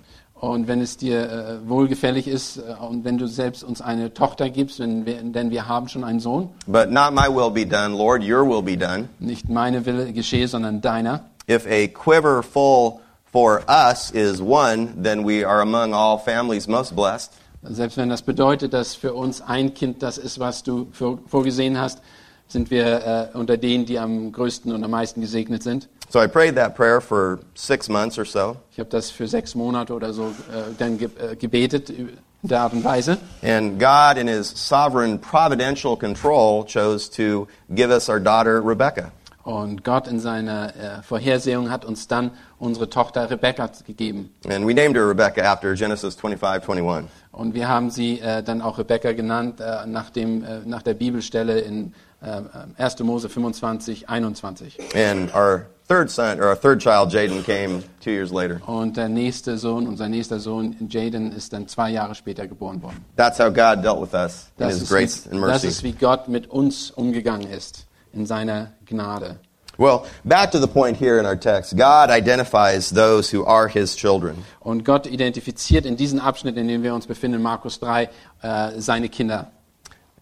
[SPEAKER 3] Und wenn es dir äh, wohlgefällig ist äh, und wenn du selbst uns eine Tochter gibst, wenn wir, denn wir haben schon einen Sohn,
[SPEAKER 2] But not my will be done, Lord, your will be done.
[SPEAKER 3] nicht meine Wille geschehe, sondern deiner.
[SPEAKER 2] If a quiver full for us is one, then we are among all families most blessed.
[SPEAKER 3] Selbst wenn das bedeutet, dass für uns ein Kind das ist, was du für, vorgesehen hast, sind wir äh, unter denen, die am größten und am meisten gesegnet sind.
[SPEAKER 2] So I prayed that prayer for six months or so.
[SPEAKER 3] Ich habe das für sechs Monate oder so äh, dann ge äh, gebetet in der Art und Weise.
[SPEAKER 2] And God, in His sovereign providential control, chose to give us our daughter Rebecca.
[SPEAKER 3] Und Gott in seiner äh, Vorhersehung hat uns dann unsere Tochter Rebecca gegeben.
[SPEAKER 2] And we named her Rebecca after Genesis 25, 21.
[SPEAKER 3] Und wir haben sie äh, dann auch Rebecca genannt äh, nach, dem, äh, nach der Bibelstelle in äh, 1. Mose 25, 21.
[SPEAKER 2] And our third son, or our third child, Jaden, came two years later.
[SPEAKER 3] Und der nächste Sohn, unser nächster Sohn, Jaden, ist dann zwei Jahre später geboren worden.
[SPEAKER 2] That's how God dealt with us in
[SPEAKER 3] Das
[SPEAKER 2] His grace
[SPEAKER 3] wie,
[SPEAKER 2] and mercy.
[SPEAKER 3] das ist, wie Gott mit uns umgegangen ist, in seiner Gnade.
[SPEAKER 2] Well, back to the point here in our text. God identifies those who are His children.
[SPEAKER 3] Und Gott identifiziert in diesem Abschnitt, in dem wir uns befinden, in Markus 3, äh, seine Kinder.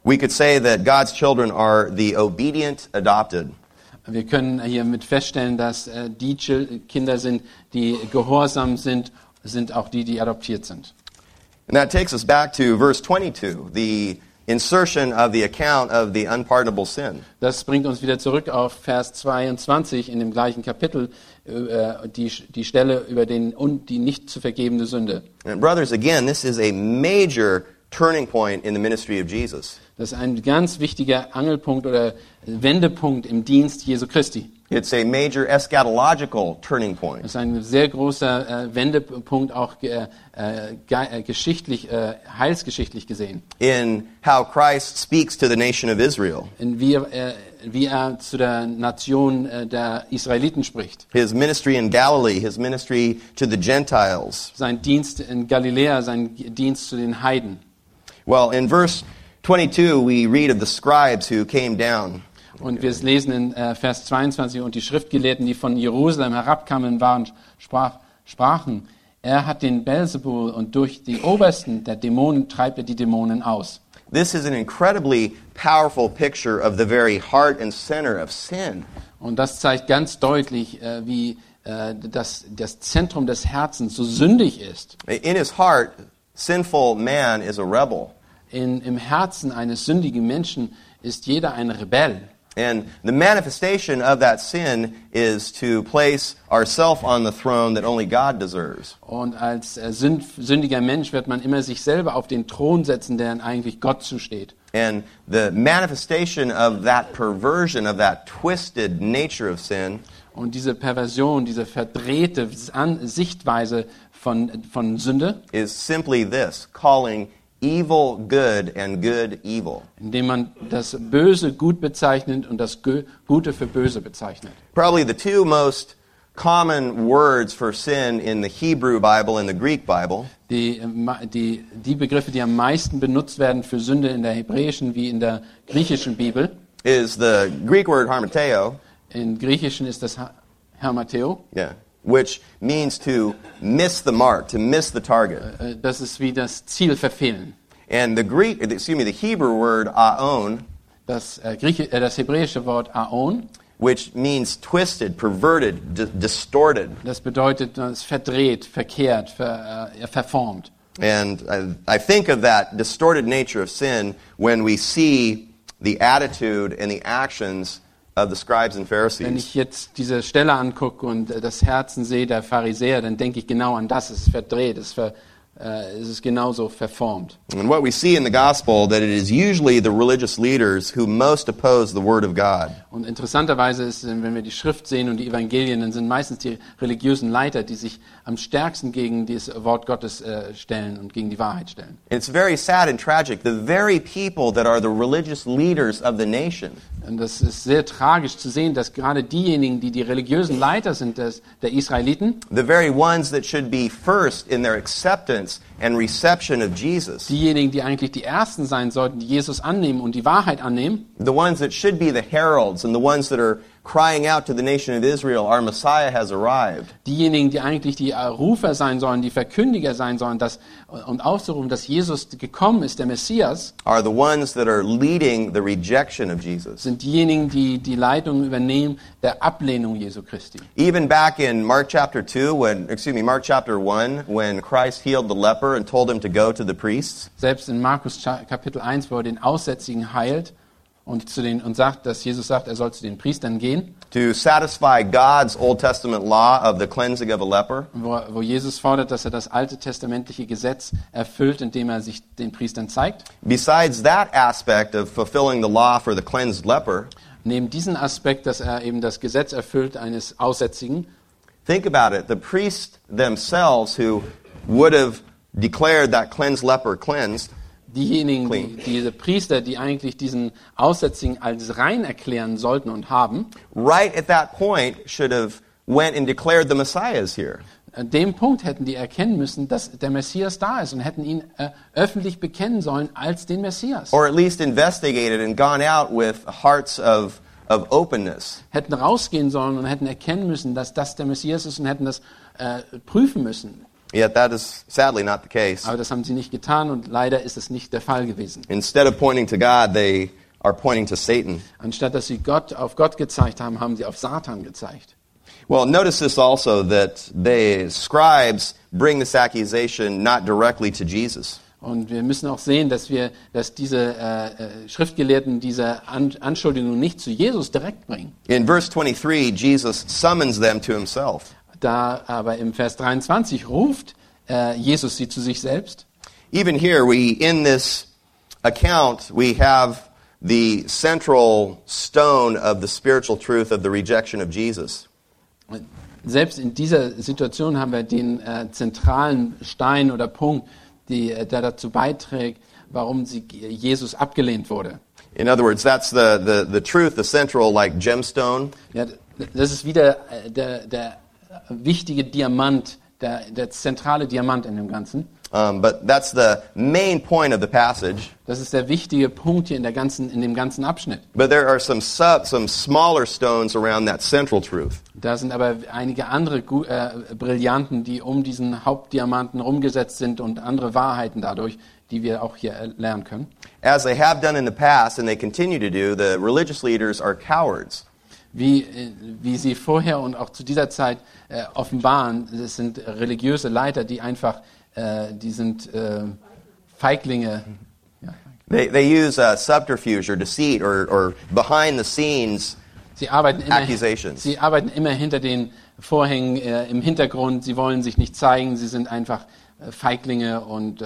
[SPEAKER 2] We could say that God's children are the obedient adopted.
[SPEAKER 3] Wir können hiermit feststellen, dass äh, die Kinder sind, die gehorsam sind, sind auch die, die adoptiert sind.
[SPEAKER 2] And that takes us back to verse 22, the insertion of the account of the unpardonable sin.
[SPEAKER 3] Das bringt uns wieder zurück auf Vers 22 in dem gleichen Kapitel, äh, die, die Stelle über den, und die nicht zu vergebende Sünde.
[SPEAKER 2] And brothers, again, this is a major turning point in the ministry of Jesus.
[SPEAKER 3] Das ist ein ganz wichtiger Angelpunkt oder Wendepunkt im Dienst Jesu Christi.
[SPEAKER 2] It's a major eschatological turning point.
[SPEAKER 3] Das ist ein sehr großer äh, Wendepunkt, auch äh, äh, äh, geschichtlich, äh, heilsgeschichtlich gesehen.
[SPEAKER 2] in how Christ speaks to the nation of Israel.
[SPEAKER 3] In wie, er, äh, wie er zu der Nation der Israeliten spricht.
[SPEAKER 2] His ministry in Galilee, his ministry to the Gentiles.
[SPEAKER 3] Sein Dienst in Galiläa, sein Dienst zu den Heiden.
[SPEAKER 2] Well, in verse 22, we read of the scribes who came down.
[SPEAKER 3] Und wir lesen in äh, Vers 22, und die Schriftgelehrten, die von Jerusalem herabkamen, waren, sprach, sprachen, er hat den Belzebul und durch die Obersten der Dämonen treibt er die Dämonen aus.
[SPEAKER 2] This is an incredibly powerful picture of the very heart and center of sin.
[SPEAKER 3] Und das zeigt ganz deutlich, äh, wie äh, das, das Zentrum des Herzens so sündig ist.
[SPEAKER 2] In his heart, sinful man is a rebel.
[SPEAKER 3] In, Im Herzen eines sündigen Menschen ist jeder ein Rebell.
[SPEAKER 2] And the manifestation of that sin is to place ourself on the throne that only God deserves.
[SPEAKER 3] Und als äh, sünd, sündiger Mensch wird man immer sich selber auf den Thron setzen, der eigentlich Gott zusteht.
[SPEAKER 2] And the manifestation of that perversion, of that twisted nature of sin,
[SPEAKER 3] Und diese Perversion, diese verdrehte Sichtweise von, von Sünde
[SPEAKER 2] is simply this calling evil good and good evil.
[SPEAKER 3] indem man das Böse gut bezeichnet und das Gute für böse bezeichnet.
[SPEAKER 2] Probably the two most common words for sin in the Hebrew Bible and the Greek Bible
[SPEAKER 3] Die, äh, die, die Begriffe, die am meisten benutzt werden für Sünde in der hebräischen wie in der griechischen Bibel.
[SPEAKER 2] is the Greek word harmateo,
[SPEAKER 3] In Griechischen ist das Hermateo.
[SPEAKER 2] yeah, which means to miss the mark, to miss the target.
[SPEAKER 3] Äh, äh Das ist wie das Ziel verfehlen.
[SPEAKER 2] And the Greek, excuse me, the Hebrew word aon,
[SPEAKER 3] Das, äh, Grieche, äh, das hebräische Wort Aon,
[SPEAKER 2] which means twisted, perverted, di- distorted.
[SPEAKER 3] das bedeutet, äh, das verdreht, verkehrt, ver, äh, verformt.
[SPEAKER 2] And I, I think of that distorted nature of sin when we see the attitude and the actions of the scribes and
[SPEAKER 3] Wenn ich jetzt diese Stelle angucke und äh, das Herzen sehe der Pharisäer, dann denke ich genau an das. Es ist verdreht, es ist, ver, äh, es ist genauso verformt.
[SPEAKER 2] And what we see in the gospel that it is usually the religious leaders who most oppose the word of God.
[SPEAKER 3] Und interessanterweise ist, wenn wir die Schrift sehen und die Evangelien, dann sind meistens die religiösen Leiter, die sich am stärksten gegen das Wort Gottes äh, stellen und gegen die Wahrheit stellen.
[SPEAKER 2] It's very sad and tragic. The very people that are the religious leaders of the nation
[SPEAKER 3] Und das ist sehr tragisch zu sehen, dass gerade diejenigen, die die religiösen Leiter sind des, der Israeliten,
[SPEAKER 2] the very ones that should be first in their acceptance and reception of Jesus,
[SPEAKER 3] diejenigen, die eigentlich die Ersten sein sollten, die Jesus annehmen und die Wahrheit annehmen,
[SPEAKER 2] the ones that should be the heralds and the ones that are crying out to the nation of Israel, our Messiah has arrived,
[SPEAKER 3] diejenigen, die eigentlich die Rufer sein sollen, die Verkündiger sein sollen, dass, und aufzurufen, dass Jesus gekommen ist, der Messias,
[SPEAKER 2] are the ones that are leading the rejection of Jesus.
[SPEAKER 3] sind diejenigen, die die Leitung übernehmen der Ablehnung Jesu Christi.
[SPEAKER 2] Even back in Mark chapter 2, when, excuse me, Mark chapter 1, when Christ healed the leper and told him to go to the priests,
[SPEAKER 3] Selbst in Markus Kapitel 1, wo er den Aussätzigen heilt und, zu den, und sagt, dass Jesus sagt, er soll zu den Priestern gehen,
[SPEAKER 2] to satisfy God's Old Testament law of the cleansing of a leper,
[SPEAKER 3] wo, wo Jesus fordert, dass er das alte testamentliche Gesetz erfüllt, indem er sich den Priestern zeigt.
[SPEAKER 2] besides that aspect of fulfilling the law for the cleansed leper,
[SPEAKER 3] Neben diesem Aspekt, dass er eben das Gesetz erfüllt eines Aussätzigen,
[SPEAKER 2] think about it. The priests themselves who would have declared that cleansed leper cleansed,
[SPEAKER 3] diejenigen, die, diese Priester, die eigentlich diesen Aussätzigen als rein erklären sollten und haben,
[SPEAKER 2] right at that point should have went and declared the Messiah is here.
[SPEAKER 3] an dem Punkt hätten die erkennen müssen, dass der Messias da ist und hätten ihn äh, öffentlich bekennen sollen als den Messias.
[SPEAKER 2] Or at least investigated and gone out with hearts of, of openness.
[SPEAKER 3] hätten rausgehen sollen und hätten erkennen müssen, dass das der Messias ist und hätten das äh, prüfen müssen.
[SPEAKER 2] Yet that is sadly not the case.
[SPEAKER 3] Aber das haben sie nicht getan und leider ist es nicht der Fall gewesen.
[SPEAKER 2] Instead of pointing to God, they are pointing to Satan.
[SPEAKER 3] Anstatt dass sie Gott auf Gott gezeigt haben, haben sie auf Satan gezeigt.
[SPEAKER 2] Well, notice this also that the scribes bring this accusation not directly to Jesus.
[SPEAKER 3] Und wir müssen auch sehen, dass wir, dass diese äh, äh, Schriftgelehrten diese An Anschuldigung nicht zu Jesus direkt bringen.
[SPEAKER 2] In verse 23, Jesus summons them to himself.
[SPEAKER 3] Da aber im Vers 23 ruft äh, Jesus sie zu sich selbst.
[SPEAKER 2] Even here, we in this account we have the central stone of the spiritual truth of the rejection of Jesus.
[SPEAKER 3] Selbst in dieser Situation haben wir den äh, zentralen Stein oder Punkt, die, äh, der dazu beiträgt, warum sie, Jesus abgelehnt wurde.
[SPEAKER 2] In other words, that's the, the, the truth, the central like gemstone.
[SPEAKER 3] Ja, das ist wieder äh, der, der wichtige Diamant, der, der zentrale Diamant in dem Ganzen.
[SPEAKER 2] Um, but that's the main point of the passage.
[SPEAKER 3] Das ist der wichtige Punkt hier in, der ganzen, in dem ganzen Abschnitt.
[SPEAKER 2] But there are some sub, some smaller stones around that central truth.
[SPEAKER 3] Da sind aber einige andere äh, Brillanten, die um diesen Hauptdiamanten rumgesetzt sind und andere Wahrheiten dadurch, die wir auch hier äh, lernen können.
[SPEAKER 2] As they have done in the past and they continue to do, the religious leaders are cowards.
[SPEAKER 3] Wie, äh, wie sie vorher und auch zu dieser Zeit äh, offenbaren, es sind religiöse Leiter, die einfach, äh, die sind äh, Feiglinge. Ja.
[SPEAKER 2] They, they use uh, subterfuge or deceit or, or behind the scenes.
[SPEAKER 3] Sie arbeiten immer,
[SPEAKER 2] Accusations.
[SPEAKER 3] sie arbeiten immer hinter den Vorhängen äh, im Hintergrund. Sie wollen sich nicht zeigen. Sie sind einfach äh, Feiglinge und äh,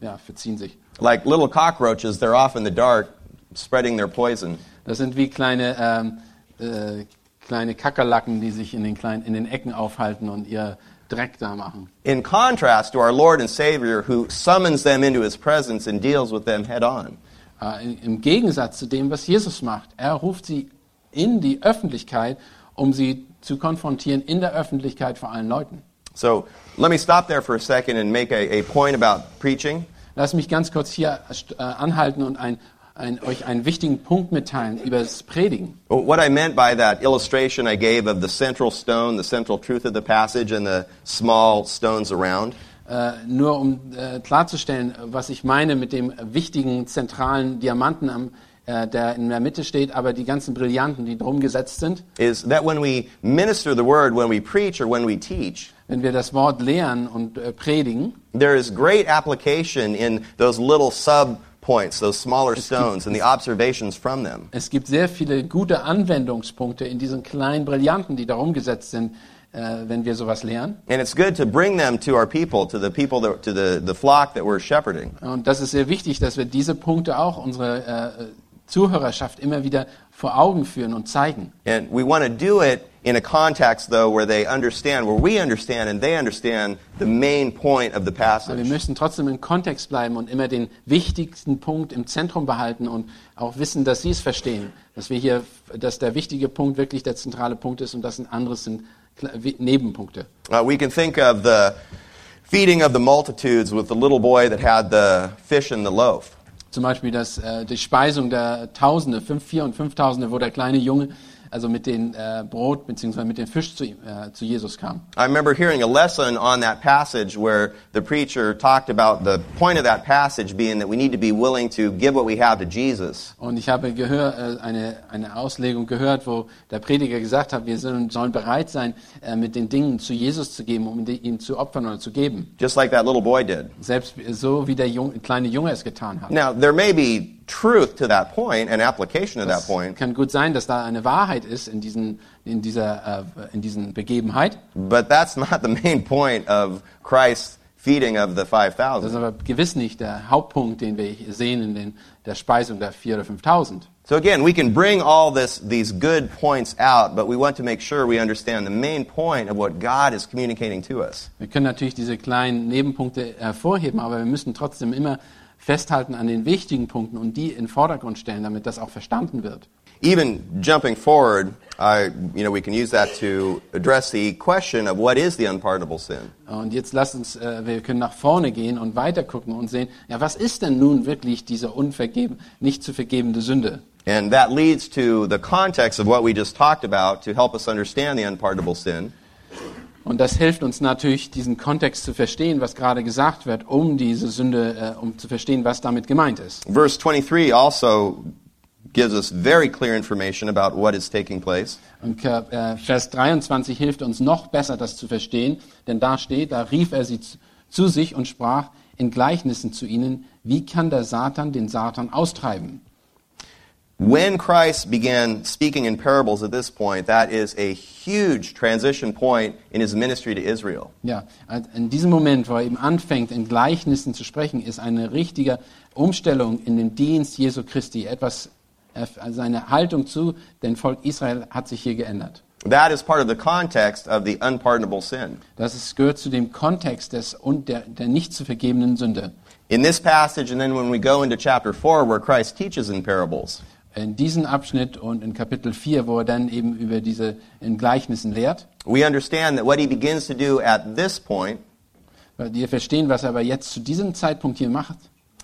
[SPEAKER 3] ja, verziehen sich.
[SPEAKER 2] Like little cockroaches, they're off in the dark spreading their poison.
[SPEAKER 3] Das sind wie kleine ähm, äh, kleine Kakerlaken, die sich in den, kleinen, in den Ecken aufhalten und ihr Dreck da machen.
[SPEAKER 2] In contrast to our Lord and Savior, who summons them into his presence and deals with them head on.
[SPEAKER 3] Äh, Im Gegensatz zu dem, was Jesus macht. Er ruft sie in die Öffentlichkeit, um sie zu konfrontieren in der Öffentlichkeit vor allen Leuten.
[SPEAKER 2] So let me stop there for a second and make a, a point about preaching.
[SPEAKER 3] Lass mich ganz kurz hier äh, anhalten und ein, ein, euch einen wichtigen Punkt mitteilen über das Predigen.
[SPEAKER 2] What I meant by that illustration I gave of the central stone, the central truth of the passage, and the small stones around.
[SPEAKER 3] Äh, nur um äh, klarzustellen, was ich meine mit dem wichtigen zentralen Diamanten, am, äh, der in der Mitte steht, aber die ganzen Brillanten, die drum gesetzt sind.
[SPEAKER 2] is that when we minister the word, when we preach or when we teach,
[SPEAKER 3] Wenn wir das Wort lehren und predigen,
[SPEAKER 2] there is great application in those little sub points, those smaller stones, and the observations from them.
[SPEAKER 3] es gibt sehr viele gute Anwendungspunkte in diesen kleinen Brillanten, die darum gesetzt sind, äh, wenn wir sowas lehren.
[SPEAKER 2] And it's good to bring them to our people, to the people, that, to the, the flock that we're shepherding.
[SPEAKER 3] Und das ist sehr wichtig, dass wir diese Punkte auch unsere äh, Zuhörerschaft immer wieder vor Augen führen und zeigen.
[SPEAKER 2] And we want to do it in a context, though, where they understand, where we understand and they understand the main point of the
[SPEAKER 3] Aber wir
[SPEAKER 2] passage.
[SPEAKER 3] müssen trotzdem im Kontext bleiben und immer den wichtigsten Punkt im Zentrum behalten und auch wissen, dass sie es verstehen. Dass wir hier, dass der wichtige Punkt wirklich der zentrale Punkt ist und das ein anderes sind Nebenpunkte.
[SPEAKER 2] Uh, we can think of the feeding of the multitudes with the little boy that had the fish and the loaf.
[SPEAKER 3] Zum Beispiel das, äh, die Speisung der Tausende, fünf, vier und Fünftausende, wo der kleine Junge also mit dem äh, Brot bzw. mit dem Fisch zu, äh, zu Jesus kam.
[SPEAKER 2] I remember hearing a lesson on that passage where the preacher talked about the point of that passage being that we need to be willing to give what we have to Jesus.
[SPEAKER 3] Und ich habe gehör, äh, eine, eine Auslegung gehört, wo der Prediger gesagt hat, wir sollen, sollen bereit sein, äh, mit den Dingen zu Jesus zu geben, um die, ihn zu opfern oder zu geben.
[SPEAKER 2] Just like that little boy did.
[SPEAKER 3] Selbst so, wie der Jung, kleine Junge es getan hat.
[SPEAKER 2] Now, there may be truth to that point and application to that point,
[SPEAKER 3] kann gut sein, dass da eine Wahrheit ist in, diesen, in, dieser, äh, in diesen Begebenheit.
[SPEAKER 2] but that's not the main point of Christ's feeding of the
[SPEAKER 3] Das ist
[SPEAKER 2] 5,000.
[SPEAKER 3] aber gewiss nicht der Hauptpunkt, den wir sehen in den, der Speisung der 4.000 oder 5.000.
[SPEAKER 2] So again, we can bring all this, these good points out, but we want to make sure we understand the main point of what God is communicating to us.
[SPEAKER 3] Wir können natürlich diese kleinen Nebenpunkte hervorheben, aber wir müssen trotzdem immer festhalten an den wichtigen Punkten und die in den Vordergrund stellen, damit das auch verstanden wird.
[SPEAKER 2] Even jumping forward, I, you know, we can use that to address the question of what is the unpardonable sin.
[SPEAKER 3] Und jetzt lasst uns, äh, wir können nach vorne gehen und weiter gucken und sehen, ja, was ist denn nun wirklich diese unvergeben, nicht zu vergebende Sünde?
[SPEAKER 2] And that leads to the context of what we just talked about to help us understand the unpardonable sin.
[SPEAKER 3] Und das hilft uns natürlich, diesen Kontext zu verstehen, was gerade gesagt wird, um diese Sünde, äh, um zu verstehen, was damit gemeint ist.
[SPEAKER 2] Verse 23 also gives us very clear information about what is taking place.
[SPEAKER 3] Und äh, Vers 23 hilft uns noch besser, das zu verstehen, denn da steht, da rief er sie zu, zu sich und sprach in Gleichnissen zu ihnen, wie kann der Satan den Satan austreiben?
[SPEAKER 2] When Christ began speaking in parables at this point, that is a huge transition point in his ministry to Israel.
[SPEAKER 3] Ja, also in diesem Moment, wo er eben anfängt, in Gleichnissen zu sprechen, ist eine richtige Umstellung in den Dienst Jesu Christi. Etwas, äh, seine Haltung zu dem Volk Israel hat sich hier geändert.
[SPEAKER 2] That is part of the context of the unpardonable sin.
[SPEAKER 3] Das ist, gehört zu dem Kontext des, und der, der nicht zu vergebenen Sünde.
[SPEAKER 2] In this passage, and then when we go into chapter 4, where Christ teaches in parables,
[SPEAKER 3] In diesem Abschnitt und in Kapitel 4, wo er dann eben über diese in Gleichnissen lehrt,
[SPEAKER 2] we understand that what he begins to do at this point
[SPEAKER 3] wir verstehen, was er aber jetzt zu diesem Zeitpunkt hier macht,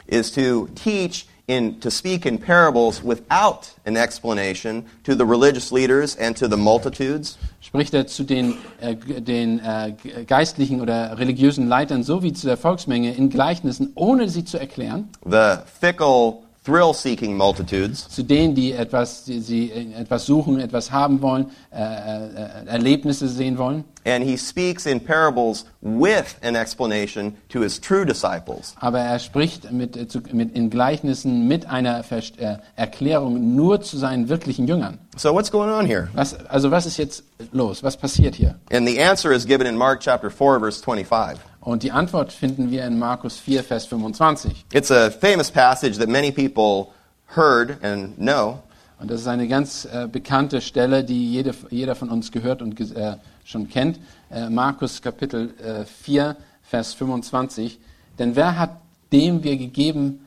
[SPEAKER 2] is to teach in to speak in parables without an explanation to the religious leaders and to the multitudes.
[SPEAKER 3] spricht er zu den, äh, den äh, geistlichen oder religiösen Leitern sowie zu der Volksmenge in Gleichnissen, ohne sie zu erklären,
[SPEAKER 2] the fickle thrill-seeking multitudes
[SPEAKER 3] zu denen, die etwas, die, sie etwas suchen, etwas haben wollen, äh, äh, Erlebnisse sehen wollen.
[SPEAKER 2] and he speaks in parables with an explanation to his true disciples
[SPEAKER 3] Aber er spricht mit, äh, mit, in Gleichnissen mit einer Verst äh, Erklärung nur zu seinen wirklichen Jüngern.
[SPEAKER 2] so what's going on here
[SPEAKER 3] Was, also was ist jetzt los? Was passiert hier?
[SPEAKER 2] and the answer is given in mark chapter 4 verse 25
[SPEAKER 3] Und die Antwort finden wir in Markus 4, Vers 25.
[SPEAKER 2] it's a famous passage that many people heard and know
[SPEAKER 3] Und das ist eine ganz äh, bekannte Stelle, die jede, jeder von uns gehört und äh, schon kennt. Äh, Markus Kapitel äh, 4, Vers 25. Denn wer hat, dem wir gegeben,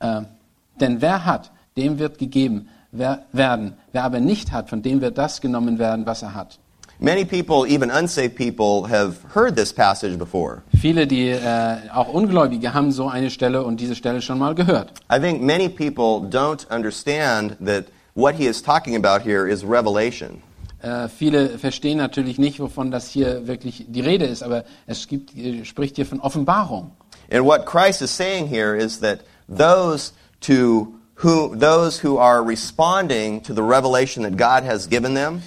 [SPEAKER 3] äh, denn wer hat, dem wird gegeben wer, werden. Wer aber nicht hat, von dem wird das genommen werden, was er hat.
[SPEAKER 2] Many people, even unsaved people, have heard this passage before.
[SPEAKER 3] Viele, die äh, auch Ungläubige haben so eine Stelle und diese Stelle schon mal gehört.
[SPEAKER 2] I think many people don't understand that what he is talking about here is revelation.
[SPEAKER 3] Äh, viele verstehen natürlich nicht, wovon das hier wirklich die Rede ist, aber es gibt, äh, spricht hier von Offenbarung.
[SPEAKER 2] And what Christ is saying here is that those to who those who are responding to the revelation that God has given them,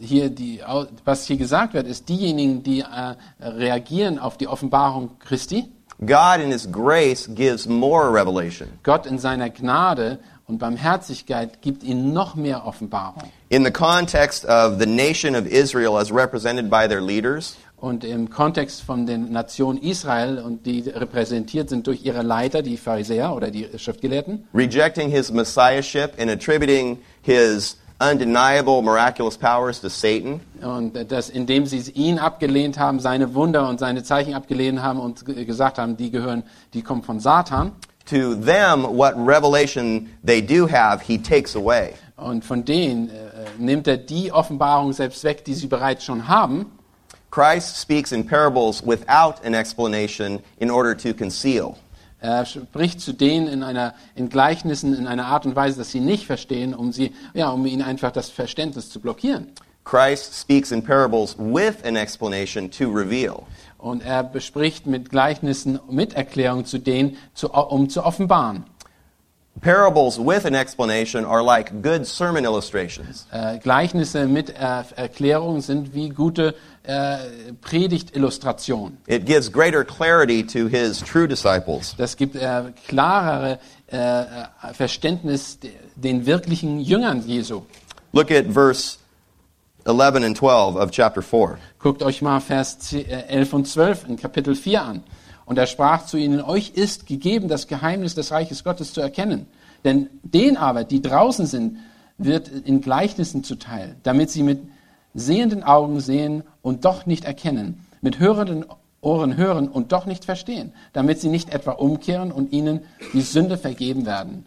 [SPEAKER 3] hier die, was hier gesagt wird, ist diejenigen, die äh, reagieren auf die Offenbarung Christi.
[SPEAKER 2] God in his grace gives more revelation.
[SPEAKER 3] Gott in seiner Gnade und Barmherzigkeit gibt ihnen noch mehr Offenbarung.
[SPEAKER 2] In the context of the nation of Israel as represented by their leaders,
[SPEAKER 3] Und im Kontext von der Nation Israel und die repräsentiert sind durch ihre Leiter, die Pharisäer oder die Schriftgelehrten,
[SPEAKER 2] rejecting his messiahship and attributing his undeniable miraculous powers to Satan,
[SPEAKER 3] Und das, indem sie ihn abgelehnt haben, seine Wunder und seine Zeichen abgelehnt haben und ge- gesagt haben, die gehören, die kommen von Satan.
[SPEAKER 2] to them what revelation they do have, he takes away.
[SPEAKER 3] Und von denen äh, nimmt er die Offenbarung selbst weg, die sie bereits schon haben.
[SPEAKER 2] Christ speaks in parables without an explanation in order to conceal.
[SPEAKER 3] Er spricht zu denen in einer in Gleichnissen in einer Art und Weise, dass sie nicht verstehen, um sie ja, um ihnen einfach das Verständnis zu blockieren.
[SPEAKER 2] Christ speaks in parables with an explanation to reveal.
[SPEAKER 3] Und er bespricht mit Gleichnissen mit Erklärung zu denen, zu, um zu offenbaren.
[SPEAKER 2] Parables with an explanation are like good sermon illustrations.
[SPEAKER 3] Äh, Gleichnisse mit äh, Erklärung sind wie gute äh, Predigtillustrationen.
[SPEAKER 2] It gives greater clarity to his true disciples.
[SPEAKER 3] Das gibt äh, klarere äh, Verständnis de- den wirklichen Jüngern Jesu.
[SPEAKER 2] Look at verse 11 and 12 of chapter 4.
[SPEAKER 3] Guckt euch mal Vers 10, äh, 11 und 12 in Kapitel 4 an. Und er sprach zu ihnen, euch ist gegeben, das Geheimnis des Reiches Gottes zu erkennen. Denn den aber, die draußen sind, wird in Gleichnissen zuteil, damit sie mit sehenden Augen sehen und doch nicht erkennen, mit hörenden Ohren hören und doch nicht verstehen, damit sie nicht etwa umkehren und ihnen die Sünde vergeben werden.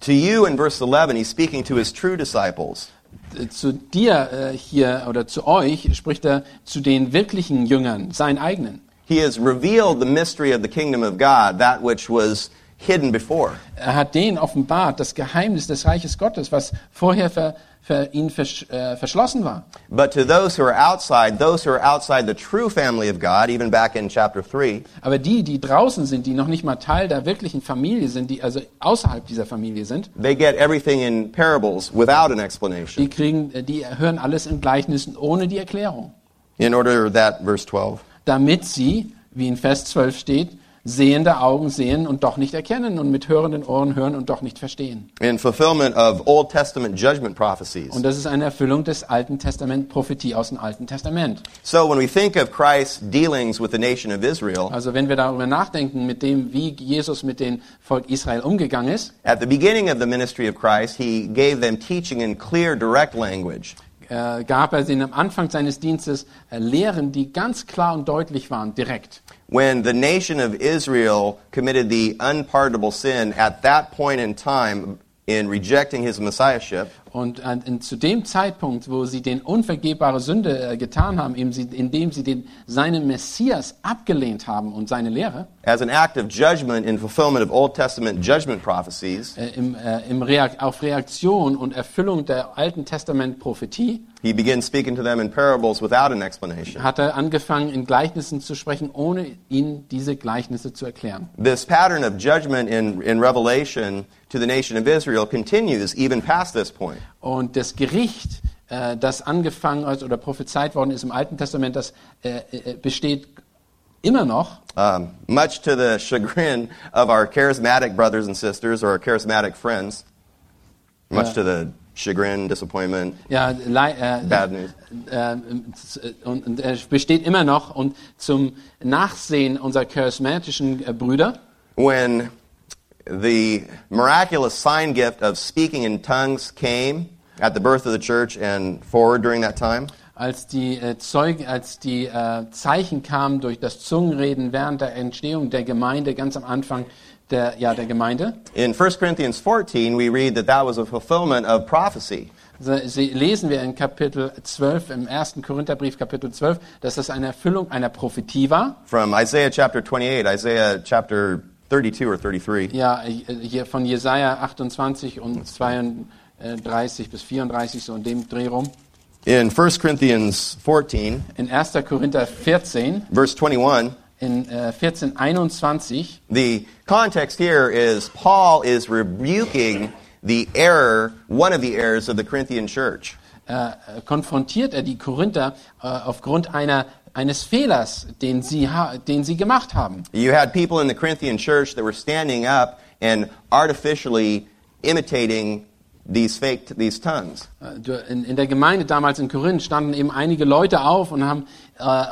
[SPEAKER 2] To you in verse 11, he's speaking to his true disciples.
[SPEAKER 3] Zu dir äh, hier oder zu euch spricht er zu den wirklichen Jüngern, seinen eigenen.
[SPEAKER 2] He has revealed the mystery of the kingdom of God, that which was hidden before.
[SPEAKER 3] Er hat denen offenbart das Geheimnis des Reiches Gottes, was vorher für, für ihn versch, äh, verschlossen war.
[SPEAKER 2] But to those who are outside, those who are outside the true family of God, even back in chapter 3,
[SPEAKER 3] Aber die, die draußen sind, die noch nicht mal Teil der wirklichen Familie sind, die also außerhalb dieser Familie sind,
[SPEAKER 2] they get everything in parables without an explanation.
[SPEAKER 3] die kriegen, äh, die hören alles in Gleichnissen ohne die Erklärung,
[SPEAKER 2] In order that, verse 12,
[SPEAKER 3] damit sie, wie in Vers 12 steht, sehende Augen sehen und doch nicht erkennen und mit hörenden Ohren hören und doch nicht verstehen.
[SPEAKER 2] in fulfillment of Old Testament judgment prophecies.
[SPEAKER 3] Und das ist eine Erfüllung des Alten Testament, Prophetie aus dem Alten Testament.
[SPEAKER 2] So when we think of Christ's dealings with the nation of Israel,
[SPEAKER 3] Also wenn wir darüber nachdenken, mit dem, wie Jesus mit dem Volk Israel umgegangen ist,
[SPEAKER 2] at the beginning of the ministry of Christ, he gave them teaching in clear, direct language.
[SPEAKER 3] Äh, gab er ihnen am Anfang seines Dienstes äh, Lehren, die ganz klar und deutlich waren, direkt.
[SPEAKER 2] When the nation of Israel committed the unpardonable sin at that point in time in rejecting his messiahship,
[SPEAKER 3] Und zu dem Zeitpunkt, wo sie den unvergebbare Sünde äh, getan haben, indem sie, indem sie den, seinen Messias abgelehnt haben und seine Lehre,
[SPEAKER 2] as an act of judgment in fulfillment of Old Testament judgment prophecies,
[SPEAKER 3] äh, im, äh, im Reak auf Reaktion und Erfüllung der Alten Testament Prophetie,
[SPEAKER 2] he begins speaking to them in parables without an explanation.
[SPEAKER 3] hat er angefangen, in Gleichnissen zu sprechen, ohne ihnen diese Gleichnisse zu erklären.
[SPEAKER 2] This pattern of judgment in, in Revelation to the nation of Israel continues even past this point.
[SPEAKER 3] Und das Gericht, äh, das angefangen hat oder prophezeit worden ist im Alten Testament, das äh, äh, besteht immer noch.
[SPEAKER 2] Um, much to the chagrin of our charismatic brothers and sisters or our charismatic friends, much to the chagrin, disappointment,
[SPEAKER 3] Ja, äh,
[SPEAKER 2] bad news.
[SPEAKER 3] äh, und, und er besteht immer noch. Und zum Nachsehen unserer charismatischen Brüder,
[SPEAKER 2] When the miraculous sign gift of speaking in tongues came at the birth of the church and forward during that time,
[SPEAKER 3] Als die, äh, Zeug, als die äh, Zeichen kamen durch das Zungenreden während der Entstehung der Gemeinde, ganz am Anfang der, ja, der Gemeinde,
[SPEAKER 2] in 1 Corinthians 14, we read that that was a fulfillment of prophecy.
[SPEAKER 3] sie, lesen wir in Kapitel 12, im ersten Korintherbrief Kapitel 12, dass das eine Erfüllung einer Prophetie war.
[SPEAKER 2] From Isaiah chapter 28, Isaiah chapter 32 or 33.
[SPEAKER 3] Ja, hier von Jesaja 28 und 32 bis 34, so in dem Dreh rum.
[SPEAKER 2] In 1 Corinthians 14,
[SPEAKER 3] In 1. Korinther 14,
[SPEAKER 2] verse 21,
[SPEAKER 3] in äh, 14, 21,
[SPEAKER 2] the context here is Paul is rebuking the error, one of the errors of the Corinthian church.
[SPEAKER 3] Äh, konfrontiert er die Korinther äh, aufgrund einer, eines Fehlers, den sie, den sie gemacht haben.
[SPEAKER 2] You had people in the Corinthian church that were standing up and artificially imitating these fake these tongues.
[SPEAKER 3] Äh, In, in der Gemeinde damals in Korinth standen eben einige Leute auf und haben äh,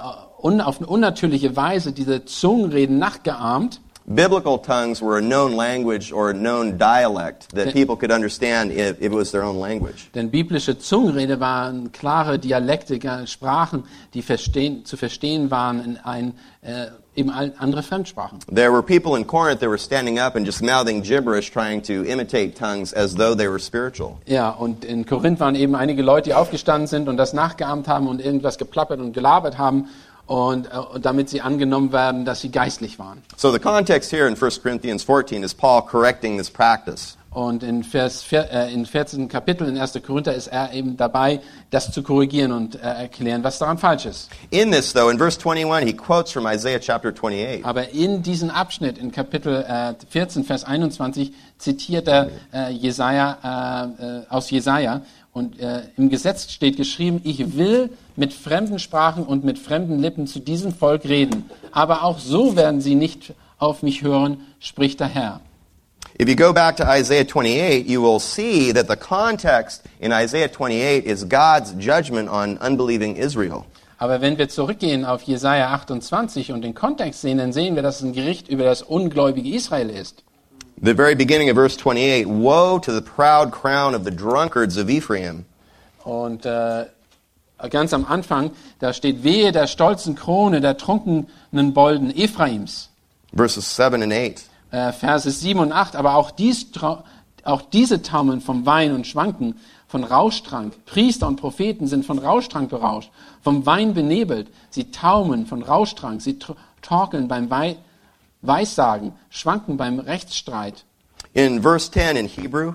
[SPEAKER 3] un, auf eine unnatürliche Weise diese Zungenreden nachgeahmt.
[SPEAKER 2] Biblical tongues were a known language or a known dialect that people could understand if, it was their own language.
[SPEAKER 3] Denn biblische Zungenrede waren klare Dialekte, Sprachen, die verstehen, zu verstehen waren in ein, äh, eben andere Fremdsprachen.
[SPEAKER 2] There were people in Corinth that were standing up and just mouthing gibberish, trying to imitate tongues as though they were spiritual.
[SPEAKER 3] Ja, und in Korinth waren eben einige Leute, die aufgestanden sind und das nachgeahmt haben und irgendwas geplappert und gelabert haben und, äh, und damit sie angenommen werden, dass sie geistlich waren.
[SPEAKER 2] So the context here in 1 Corinthians 14 is Paul correcting this practice.
[SPEAKER 3] Und in, Vers, äh, in 14. Kapitel in 1. Korinther ist er eben dabei, das zu korrigieren und äh, erklären, was daran falsch ist.
[SPEAKER 2] In this, though, in verse 21, he quotes from Isaiah chapter 28.
[SPEAKER 3] Aber in diesem Abschnitt, in Kapitel äh, 14, Vers 21, zitiert er äh, Jesaja, äh, äh, aus Jesaja. Und äh, im Gesetz steht geschrieben, ich will mit fremden Sprachen und mit fremden Lippen zu diesem Volk reden. Aber auch so werden sie nicht auf mich hören, spricht der Herr.
[SPEAKER 2] If you go back to Isaiah 28, you will see that the context in Isaiah 28 is God's judgment on unbelieving Israel.
[SPEAKER 3] Aber wenn wir zurückgehen auf Jesaja 28 und den Kontext sehen, dann sehen wir, dass es ein Gericht über das ungläubige Israel ist.
[SPEAKER 2] The very beginning of verse 28 Woe to the proud crown of the drunkards of Ephraim.
[SPEAKER 3] Und äh, ganz am Anfang, da steht Wehe der stolzen Krone der trunkenen Bolden Ephraims.
[SPEAKER 2] Verses 7 and 8.
[SPEAKER 3] Äh, Verse 7 und 8. Aber auch, dies, auch diese taumeln vom Wein und schwanken von Rauschtrank. Priester und Propheten sind von Rauschtrank berauscht, vom Wein benebelt. Sie taumeln von Rauschtrank. Sie torkeln beim Wei Weissagen, schwanken beim Rechtsstreit.
[SPEAKER 2] In verse 10 in Hebrew,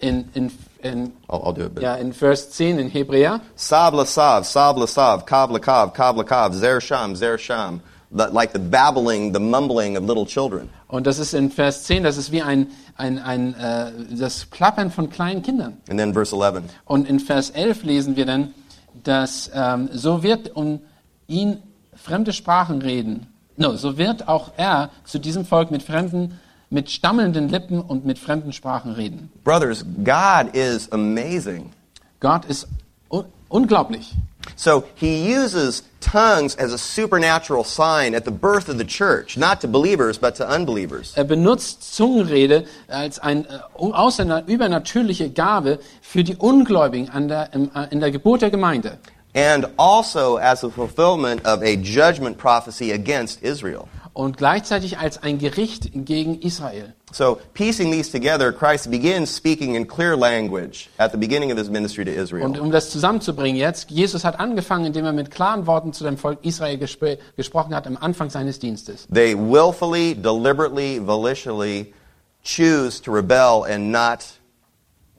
[SPEAKER 3] In, in, in,
[SPEAKER 2] I'll, I'll do it.
[SPEAKER 3] Ja, in Vers 10 in Hebräer.
[SPEAKER 2] Sav lasav, sav lasav, kav lakav, kav lakav, zer sham, zer sham. Like the babbling, the mumbling of little children.
[SPEAKER 3] Und das ist in Vers 10, das ist wie ein, ein, ein äh, das Plappern von kleinen Kindern.
[SPEAKER 2] And then verse 11.
[SPEAKER 3] Und in Vers 11 lesen wir dann, dass ähm, so wird um ihn fremde Sprachen reden. No, so wird auch er zu diesem Volk mit fremden, mit stammelnden Lippen und mit fremden Sprachen reden.
[SPEAKER 2] Brothers, God is amazing.
[SPEAKER 3] Gott ist un unglaublich.
[SPEAKER 2] So he uses tongues as a supernatural sign at the birth of the church, not to believers, but to unbelievers.
[SPEAKER 3] Er benutzt Zungenrede als eine äh, übernatürliche Gabe für die Ungläubigen an der, äh, in der Geburt der Gemeinde.
[SPEAKER 2] And also as a fulfillment of a judgment prophecy against Israel.
[SPEAKER 3] Und gleichzeitig als ein Gericht gegen Israel.
[SPEAKER 2] So, piecing these together, Christ begins speaking in clear language at the beginning of his ministry to
[SPEAKER 3] Und
[SPEAKER 2] Israel.
[SPEAKER 3] um das zusammenzubringen jetzt, Jesus hat angefangen, indem er mit klaren Worten zu dem Volk Israel gespr gesprochen hat am Anfang seines Dienstes.
[SPEAKER 2] They willfully, deliberately, volitionally choose to rebel and not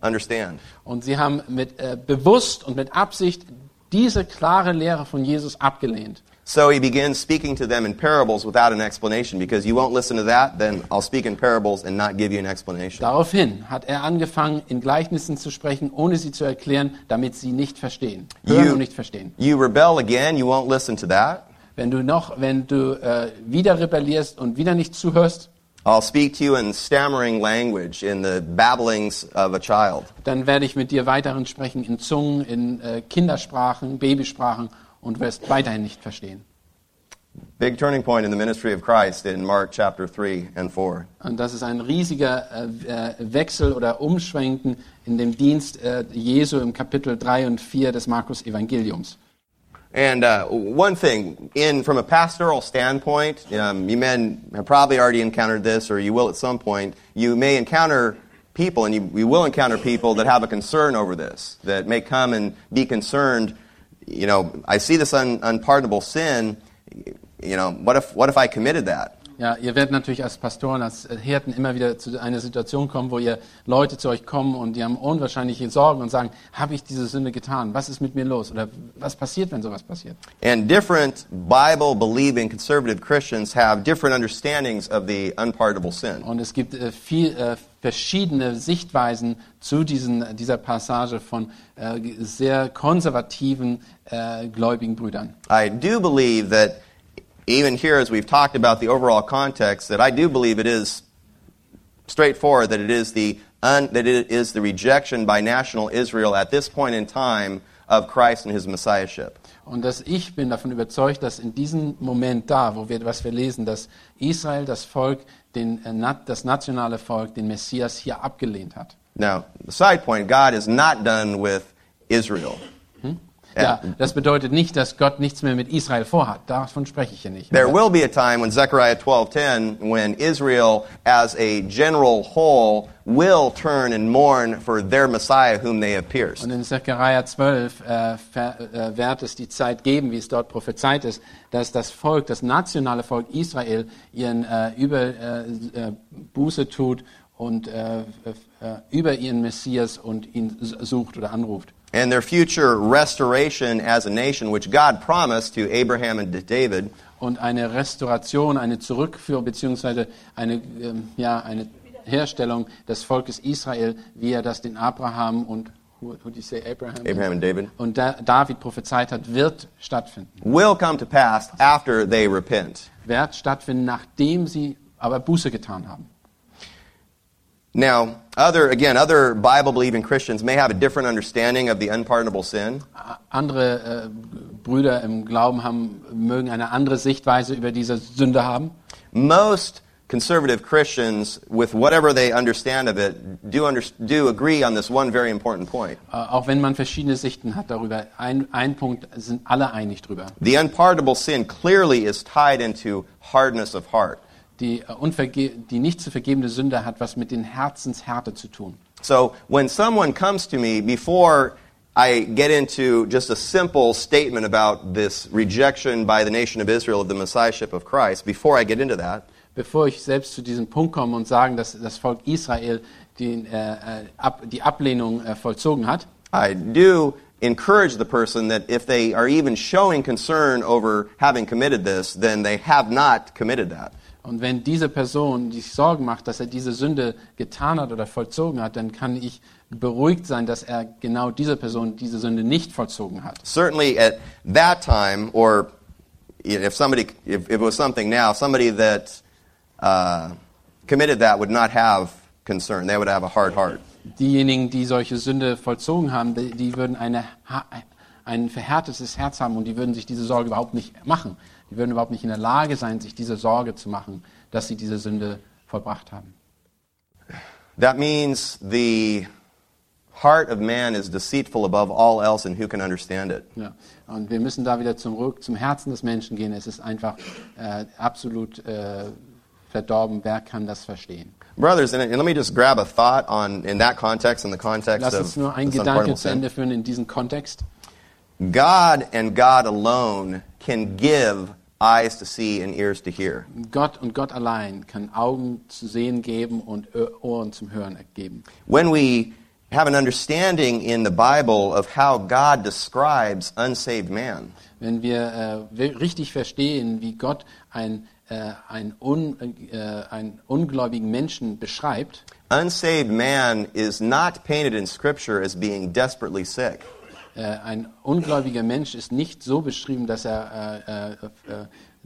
[SPEAKER 2] understand.
[SPEAKER 3] Und sie haben mit, äh, bewusst und mit Absicht diese klare Lehre von Jesus abgelehnt.
[SPEAKER 2] So he begins speaking to them in parables without an explanation because you won't listen to that, then I'll speak in parables and not give you an explanation.
[SPEAKER 3] Daraufhin hat er angefangen, in Gleichnissen zu sprechen, ohne sie zu erklären, damit sie nicht verstehen. Hören
[SPEAKER 2] You-
[SPEAKER 3] und nicht verstehen.
[SPEAKER 2] You rebel again, you won't listen to that.
[SPEAKER 3] Wenn du noch, wenn du äh, wieder rebellierst und wieder nicht zuhörst,
[SPEAKER 2] I'll speak to you in stammering language, in the babblings of a child.
[SPEAKER 3] dann werde ich mit dir weiterhin sprechen in Zungen, in äh, Kindersprachen, Babysprachen und wirst weiterhin nicht verstehen.
[SPEAKER 2] Big turning point in the ministry of Christ in Mark chapter 3 and 4.
[SPEAKER 3] Und das ist ein riesiger äh, äh, Wechsel oder Umschwenken in dem Dienst äh, Jesu im Kapitel 3 und 4 des Markus Evangeliums.
[SPEAKER 2] And uh, one thing, in from a pastoral standpoint, um, you men have probably already encountered this, or you will at some point. You may encounter people, and you, you will encounter people that have a concern over this, that may come and be concerned. You know, I see this un, unpardonable sin. You know, what if what if I committed that?
[SPEAKER 3] Ja, ihr werdet natürlich als Pastoren, als Hirten immer wieder zu einer Situation kommen, wo ihr Leute zu euch kommen und die haben unwahrscheinliche Sorgen und sagen, habe ich diese Sünde getan? Was ist mit mir los? Oder was passiert, wenn sowas passiert?
[SPEAKER 2] And different Bible-believing conservative Christians have different understandings of the unpardonable sin.
[SPEAKER 3] Und es gibt äh, viel, äh, verschiedene Sichtweisen zu diesen, dieser Passage von äh, sehr konservativen äh, gläubigen Brüdern.
[SPEAKER 2] I do believe that even here, as we've talked about the overall context, that I do believe it is straightforward that it is the un, that it is the rejection by national Israel at this point in time of Christ and His Messiahship.
[SPEAKER 3] Und dass ich bin davon überzeugt, dass in diesem Moment da, wo wir was wir lesen, dass Israel, das Volk, den, äh, das nationale Volk, den Messias hier abgelehnt hat.
[SPEAKER 2] Now, the side point: God is not done with Israel.
[SPEAKER 3] Ja, das bedeutet nicht, dass Gott nichts mehr mit Israel vorhat. Davon spreche ich hier nicht.
[SPEAKER 2] There will be a time when Zechariah 12:10 when Israel as a general whole will turn and mourn for their Messiah whom they have pierced.
[SPEAKER 3] Und in Zechariah 12 äh, äh, wird es die Zeit geben, wie es dort prophezeit ist, dass das Volk, das nationale Volk Israel, ihren äh, über äh, äh, Buße tut und äh, über ihren Messias und ihn sucht oder anruft.
[SPEAKER 2] And their future restoration as a nation, which God promised to Abraham and to David,
[SPEAKER 3] Und eine Restauration, eine Zurückführung beziehungsweise eine, ähm, ja, eine Herstellung des Volkes Israel, wie er das den Abraham und did you say Abraham?
[SPEAKER 2] Abraham and David,
[SPEAKER 3] und da, David prophezeit hat, wird stattfinden.
[SPEAKER 2] will come to pass after they repent.
[SPEAKER 3] Wird stattfinden, nachdem sie aber Buße getan haben.
[SPEAKER 2] Now, other again, other Bible-believing Christians may have a different understanding of the unpardonable sin.
[SPEAKER 3] Andere äh, Brüder im Glauben haben, mögen eine andere Sichtweise über diese Sünde haben.
[SPEAKER 2] Most conservative Christians, with whatever they understand of it, do, under, do agree on this one very important point.
[SPEAKER 3] Äh, auch wenn man verschiedene Sichten hat darüber. Ein, ein Punkt sind alle einig drüber.
[SPEAKER 2] The unpardonable sin clearly is tied into hardness of heart.
[SPEAKER 3] Die, äh, unverge die nicht zu vergebende Sünde hat was mit den Herzenshärte zu tun.
[SPEAKER 2] So when someone comes to me before I get into just a simple statement about this rejection by the nation of Israel of the messiahship of Christ, before I get into that,
[SPEAKER 3] Bevor ich selbst zu diesem Punkt komme und sagen, dass das Volk Israel die, äh, äh, ab, die Ablehnung äh, vollzogen hat,
[SPEAKER 2] I do encourage the person that if they are even showing concern over having committed this, then they have not committed that.
[SPEAKER 3] Und wenn diese Person sich Sorgen macht, dass er diese Sünde getan hat oder vollzogen hat, dann kann ich beruhigt sein, dass er genau diese Person diese Sünde nicht vollzogen hat.
[SPEAKER 2] Certainly at that time, or if somebody, if, it was something now, somebody that uh, committed that would not have concern. They would have a hard heart.
[SPEAKER 3] Diejenigen, die solche Sünde vollzogen haben, die, die würden eine, ein verhärtetes Herz haben und die würden sich diese Sorge überhaupt nicht machen. Die würden überhaupt nicht in der Lage sein, sich diese Sorge zu machen, dass sie diese Sünde vollbracht haben.
[SPEAKER 2] That means the heart of man is deceitful above all else, and who can understand it?
[SPEAKER 3] Ja. Und wir müssen da wieder zurück zum Herzen des Menschen gehen. Es ist einfach äh, absolut äh, verdorben. Wer kann das verstehen?
[SPEAKER 2] Brothers, and, let me just grab a thought on in that context, in the context
[SPEAKER 3] Lass
[SPEAKER 2] of
[SPEAKER 3] uns nur einen
[SPEAKER 2] this
[SPEAKER 3] Gedanke
[SPEAKER 2] unpardonable
[SPEAKER 3] zu. Ende führen in diesem Kontext.
[SPEAKER 2] God and God alone can give eyes to see and ears to hear.
[SPEAKER 3] Gott und Gott allein kann Augen zu sehen geben und Ohren zum Hören geben.
[SPEAKER 2] When we have an understanding in the Bible of how God describes unsaved man,
[SPEAKER 3] Wenn wir äh, richtig verstehen, wie Gott ein, äh, ein, un, äh, einen ungläubigen Menschen beschreibt,
[SPEAKER 2] unsaved man is not painted in Scripture as being desperately sick.
[SPEAKER 3] Äh, ein ungläubiger Mensch ist nicht so beschrieben, dass er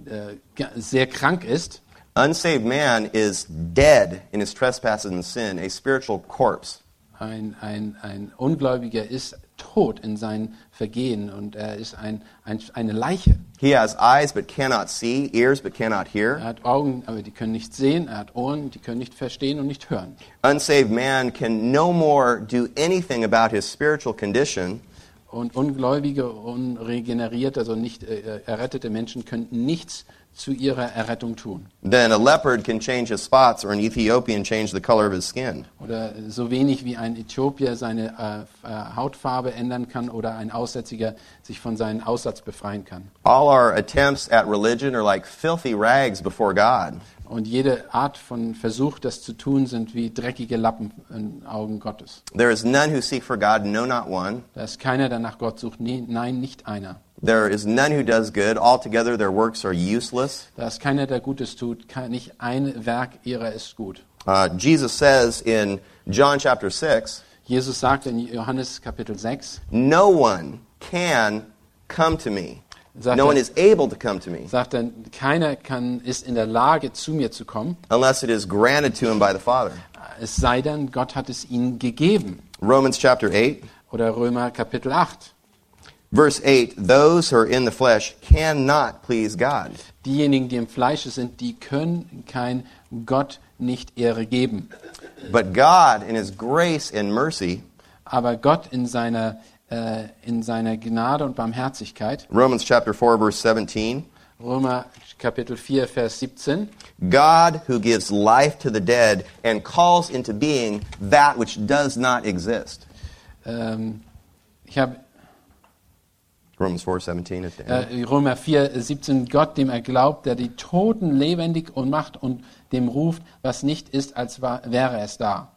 [SPEAKER 3] äh, äh, sehr krank ist.
[SPEAKER 2] Unsaved man is dead in his trespasses and sin, a spiritual corpse.
[SPEAKER 3] Ein, ein, ein Ungläubiger ist tot in seinen Vergehen und er ist ein, ein, eine Leiche.
[SPEAKER 2] He has eyes but cannot see, ears but cannot
[SPEAKER 3] Er
[SPEAKER 2] hear.
[SPEAKER 3] hat Augen, aber die können nicht sehen. Er hat Ohren, die können nicht verstehen und nicht hören.
[SPEAKER 2] Unsaved man can no more do anything about his spiritual condition
[SPEAKER 3] Und ungläubige, unregenerierte, also nicht äh, errettete Menschen können nichts zu ihrer Errettung tun.
[SPEAKER 2] than a leopard can change his spots or an Ethiopian change the color of his skin.
[SPEAKER 3] Oder so wenig wie ein Äthiopier seine äh, äh, Hautfarbe ändern kann oder ein Aussätziger sich von seinem Aussatz befreien kann.
[SPEAKER 2] All our attempts at religion are like filthy rags before God.
[SPEAKER 3] Und jede Art von Versuch, das zu tun, sind wie dreckige Lappen in Augen Gottes.
[SPEAKER 2] There is none who seek for God, no, not one.
[SPEAKER 3] Da ist keiner, der nach Gott sucht. Nee, nein, nicht einer.
[SPEAKER 2] There is none who does good. Altogether, their works are useless.
[SPEAKER 3] Da ist keiner, der Gutes tut. Nicht ein Werk ihrer ist gut.
[SPEAKER 2] Uh, Jesus says in John chapter 6,
[SPEAKER 3] Jesus sagt in Johannes Kapitel 6,
[SPEAKER 2] No one can come to me.
[SPEAKER 3] Sagt
[SPEAKER 2] No
[SPEAKER 3] er-
[SPEAKER 2] one is able to come to me
[SPEAKER 3] sagt er, keiner kann, ist in der Lage, zu mir zu kommen,
[SPEAKER 2] unless it is granted to him by the Father.
[SPEAKER 3] es sei denn, Gott hat es ihnen gegeben.
[SPEAKER 2] Romans chapter 8,
[SPEAKER 3] Oder Römer Kapitel 8.
[SPEAKER 2] verse 8 Those who are in the flesh cannot please God.
[SPEAKER 3] Diejenigen, die im Fleische sind, die können kein Gott nicht Ehre geben.
[SPEAKER 2] But God, in His grace and mercy,
[SPEAKER 3] Aber Gott in seiner, äh, in seiner Gnade und Barmherzigkeit,
[SPEAKER 2] Romans chapter 4, verse 17,
[SPEAKER 3] Römer Kapitel 4, Vers 17,
[SPEAKER 2] God who gives life to the dead and calls into being that which does not exist.
[SPEAKER 3] ähm, ich habe
[SPEAKER 2] Romans 4, 17 at the end.
[SPEAKER 3] äh, Römer 4, 17, Gott, dem er glaubt, der die Toten lebendig und macht und dem ruft, was nicht ist, als war, wäre es da.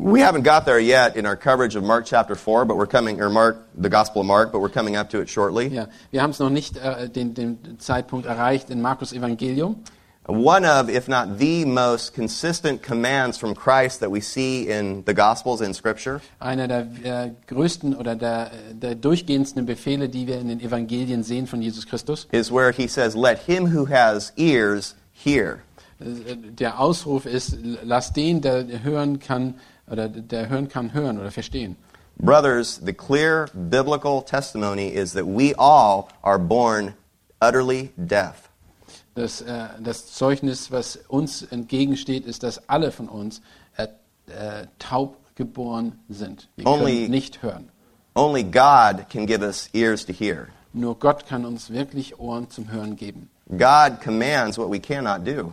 [SPEAKER 2] We haven't got there yet in our coverage of Mark chapter 4, but we're coming, or Mark, the Gospel of Mark, but we're coming up to it shortly.
[SPEAKER 3] Ja, wir haben es noch nicht äh, den, den Zeitpunkt erreicht in Markus Evangelium.
[SPEAKER 2] One of, if not the most consistent commands from Christ that we see in the Gospels in Scripture
[SPEAKER 3] Einer der äh, größten oder der, der durchgehendsten Befehle, die wir in den Evangelien sehen von Jesus Christus.
[SPEAKER 2] is where he says, Let him who has ears hear.
[SPEAKER 3] Äh, Der Ausruf ist, lass den, der hören kann, oder der hören kann, hören oder verstehen.
[SPEAKER 2] Brothers, the clear biblical testimony is that we all are born utterly deaf.
[SPEAKER 3] Das, äh, das Zeugnis, was uns entgegensteht, ist, dass alle von uns äh, äh, taub geboren sind. Wir
[SPEAKER 2] Only-
[SPEAKER 3] können nicht hören.
[SPEAKER 2] Only God can give us ears to hear.
[SPEAKER 3] Nur Gott kann uns wirklich Ohren zum Hören geben.
[SPEAKER 2] God commands what we cannot do.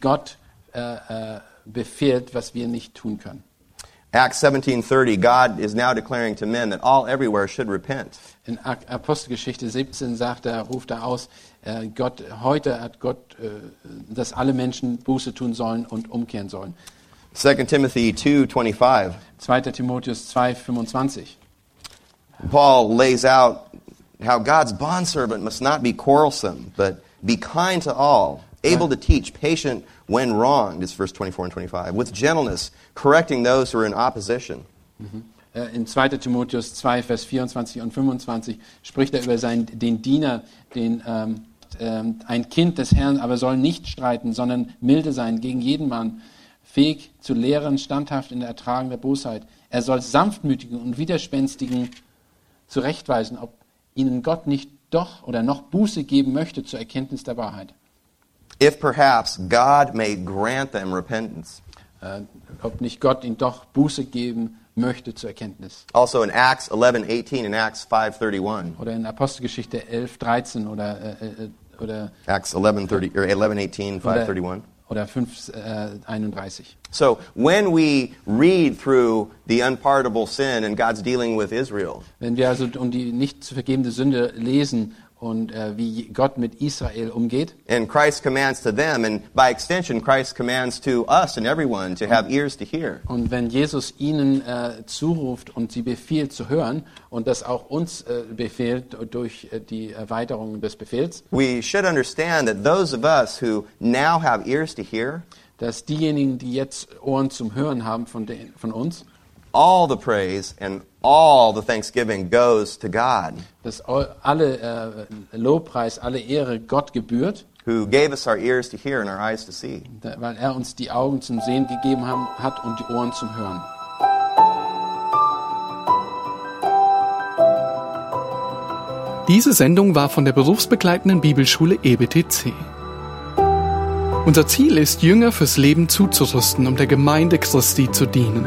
[SPEAKER 3] Gott äh, äh, befehlt, was wir nicht tun können.
[SPEAKER 2] Acts 17:30 God is now declaring to men that all everywhere should repent.
[SPEAKER 3] In Apostelgeschichte 17 sagt er, ruft er aus, äh, Gott, heute hat Gott, äh, dass alle Menschen Buße tun sollen und umkehren sollen.
[SPEAKER 2] 2 Timothy 2:25
[SPEAKER 3] 2. Timotheus 2:25
[SPEAKER 2] Paul lays out how God's bondservant must not be quarrelsome, but be kind to all, able to teach, patient when wronged, is verse 24 and 25, with gentleness, correcting those who are in opposition.
[SPEAKER 3] Äh, In 2. Timotheus 2, Vers 24 und 25 spricht er über seinen, den Diener, den, ähm, ähm, ein Kind des Herrn, aber soll nicht streiten, sondern milde sein gegen jeden Mann, fähig zu lehren, standhaft in der Ertragen der Bosheit. Er soll sanftmütigen und widerspenstigen zurechtweisen, ob ihnen Gott nicht doch oder noch Buße geben möchte zur Erkenntnis der Wahrheit.
[SPEAKER 2] If perhaps God may grant them repentance.
[SPEAKER 3] Äh, ob nicht Gott ihnen doch Buße geben möchte zur Erkenntnis.
[SPEAKER 2] Also in Acts 11:18 and Acts 5:31.
[SPEAKER 3] Oder in Apostelgeschichte 11, 13 oder, äh, äh, oder
[SPEAKER 2] Acts 11:30 or 11:18, 5:31.
[SPEAKER 3] Oder 5, äh, 31.
[SPEAKER 2] So when we read through the unpardonable sin and God's dealing with Israel,
[SPEAKER 3] Wenn wir also um die nicht zu vergebende Sünde lesen und äh, wie Gott mit Israel umgeht
[SPEAKER 2] and Christ commands to them, and by extension, Christ commands to us and everyone to have ears to hear.
[SPEAKER 3] und wenn Jesus ihnen äh, zuruft und sie befiehlt zu hören und das auch uns äh, befehlt durch äh, die Erweiterung des Befehls,
[SPEAKER 2] We should understand that those of us who now have ears to hear,
[SPEAKER 3] dass diejenigen, die jetzt Ohren zum Hören haben von, den, von uns,
[SPEAKER 2] all the praise and all the thanksgiving goes to God,
[SPEAKER 3] dass all- alle äh, Lobpreis, alle Ehre Gott gebührt,
[SPEAKER 2] who gave us our ears to hear and our eyes to see.
[SPEAKER 3] da- weil er uns die Augen zum Sehen gegeben haben, hat und die Ohren zum Hören.
[SPEAKER 1] Diese Sendung war von der berufsbegleitenden Bibelschule EBTC. Unser Ziel ist, Jünger fürs Leben zuzurüsten, um der Gemeinde Christi zu dienen.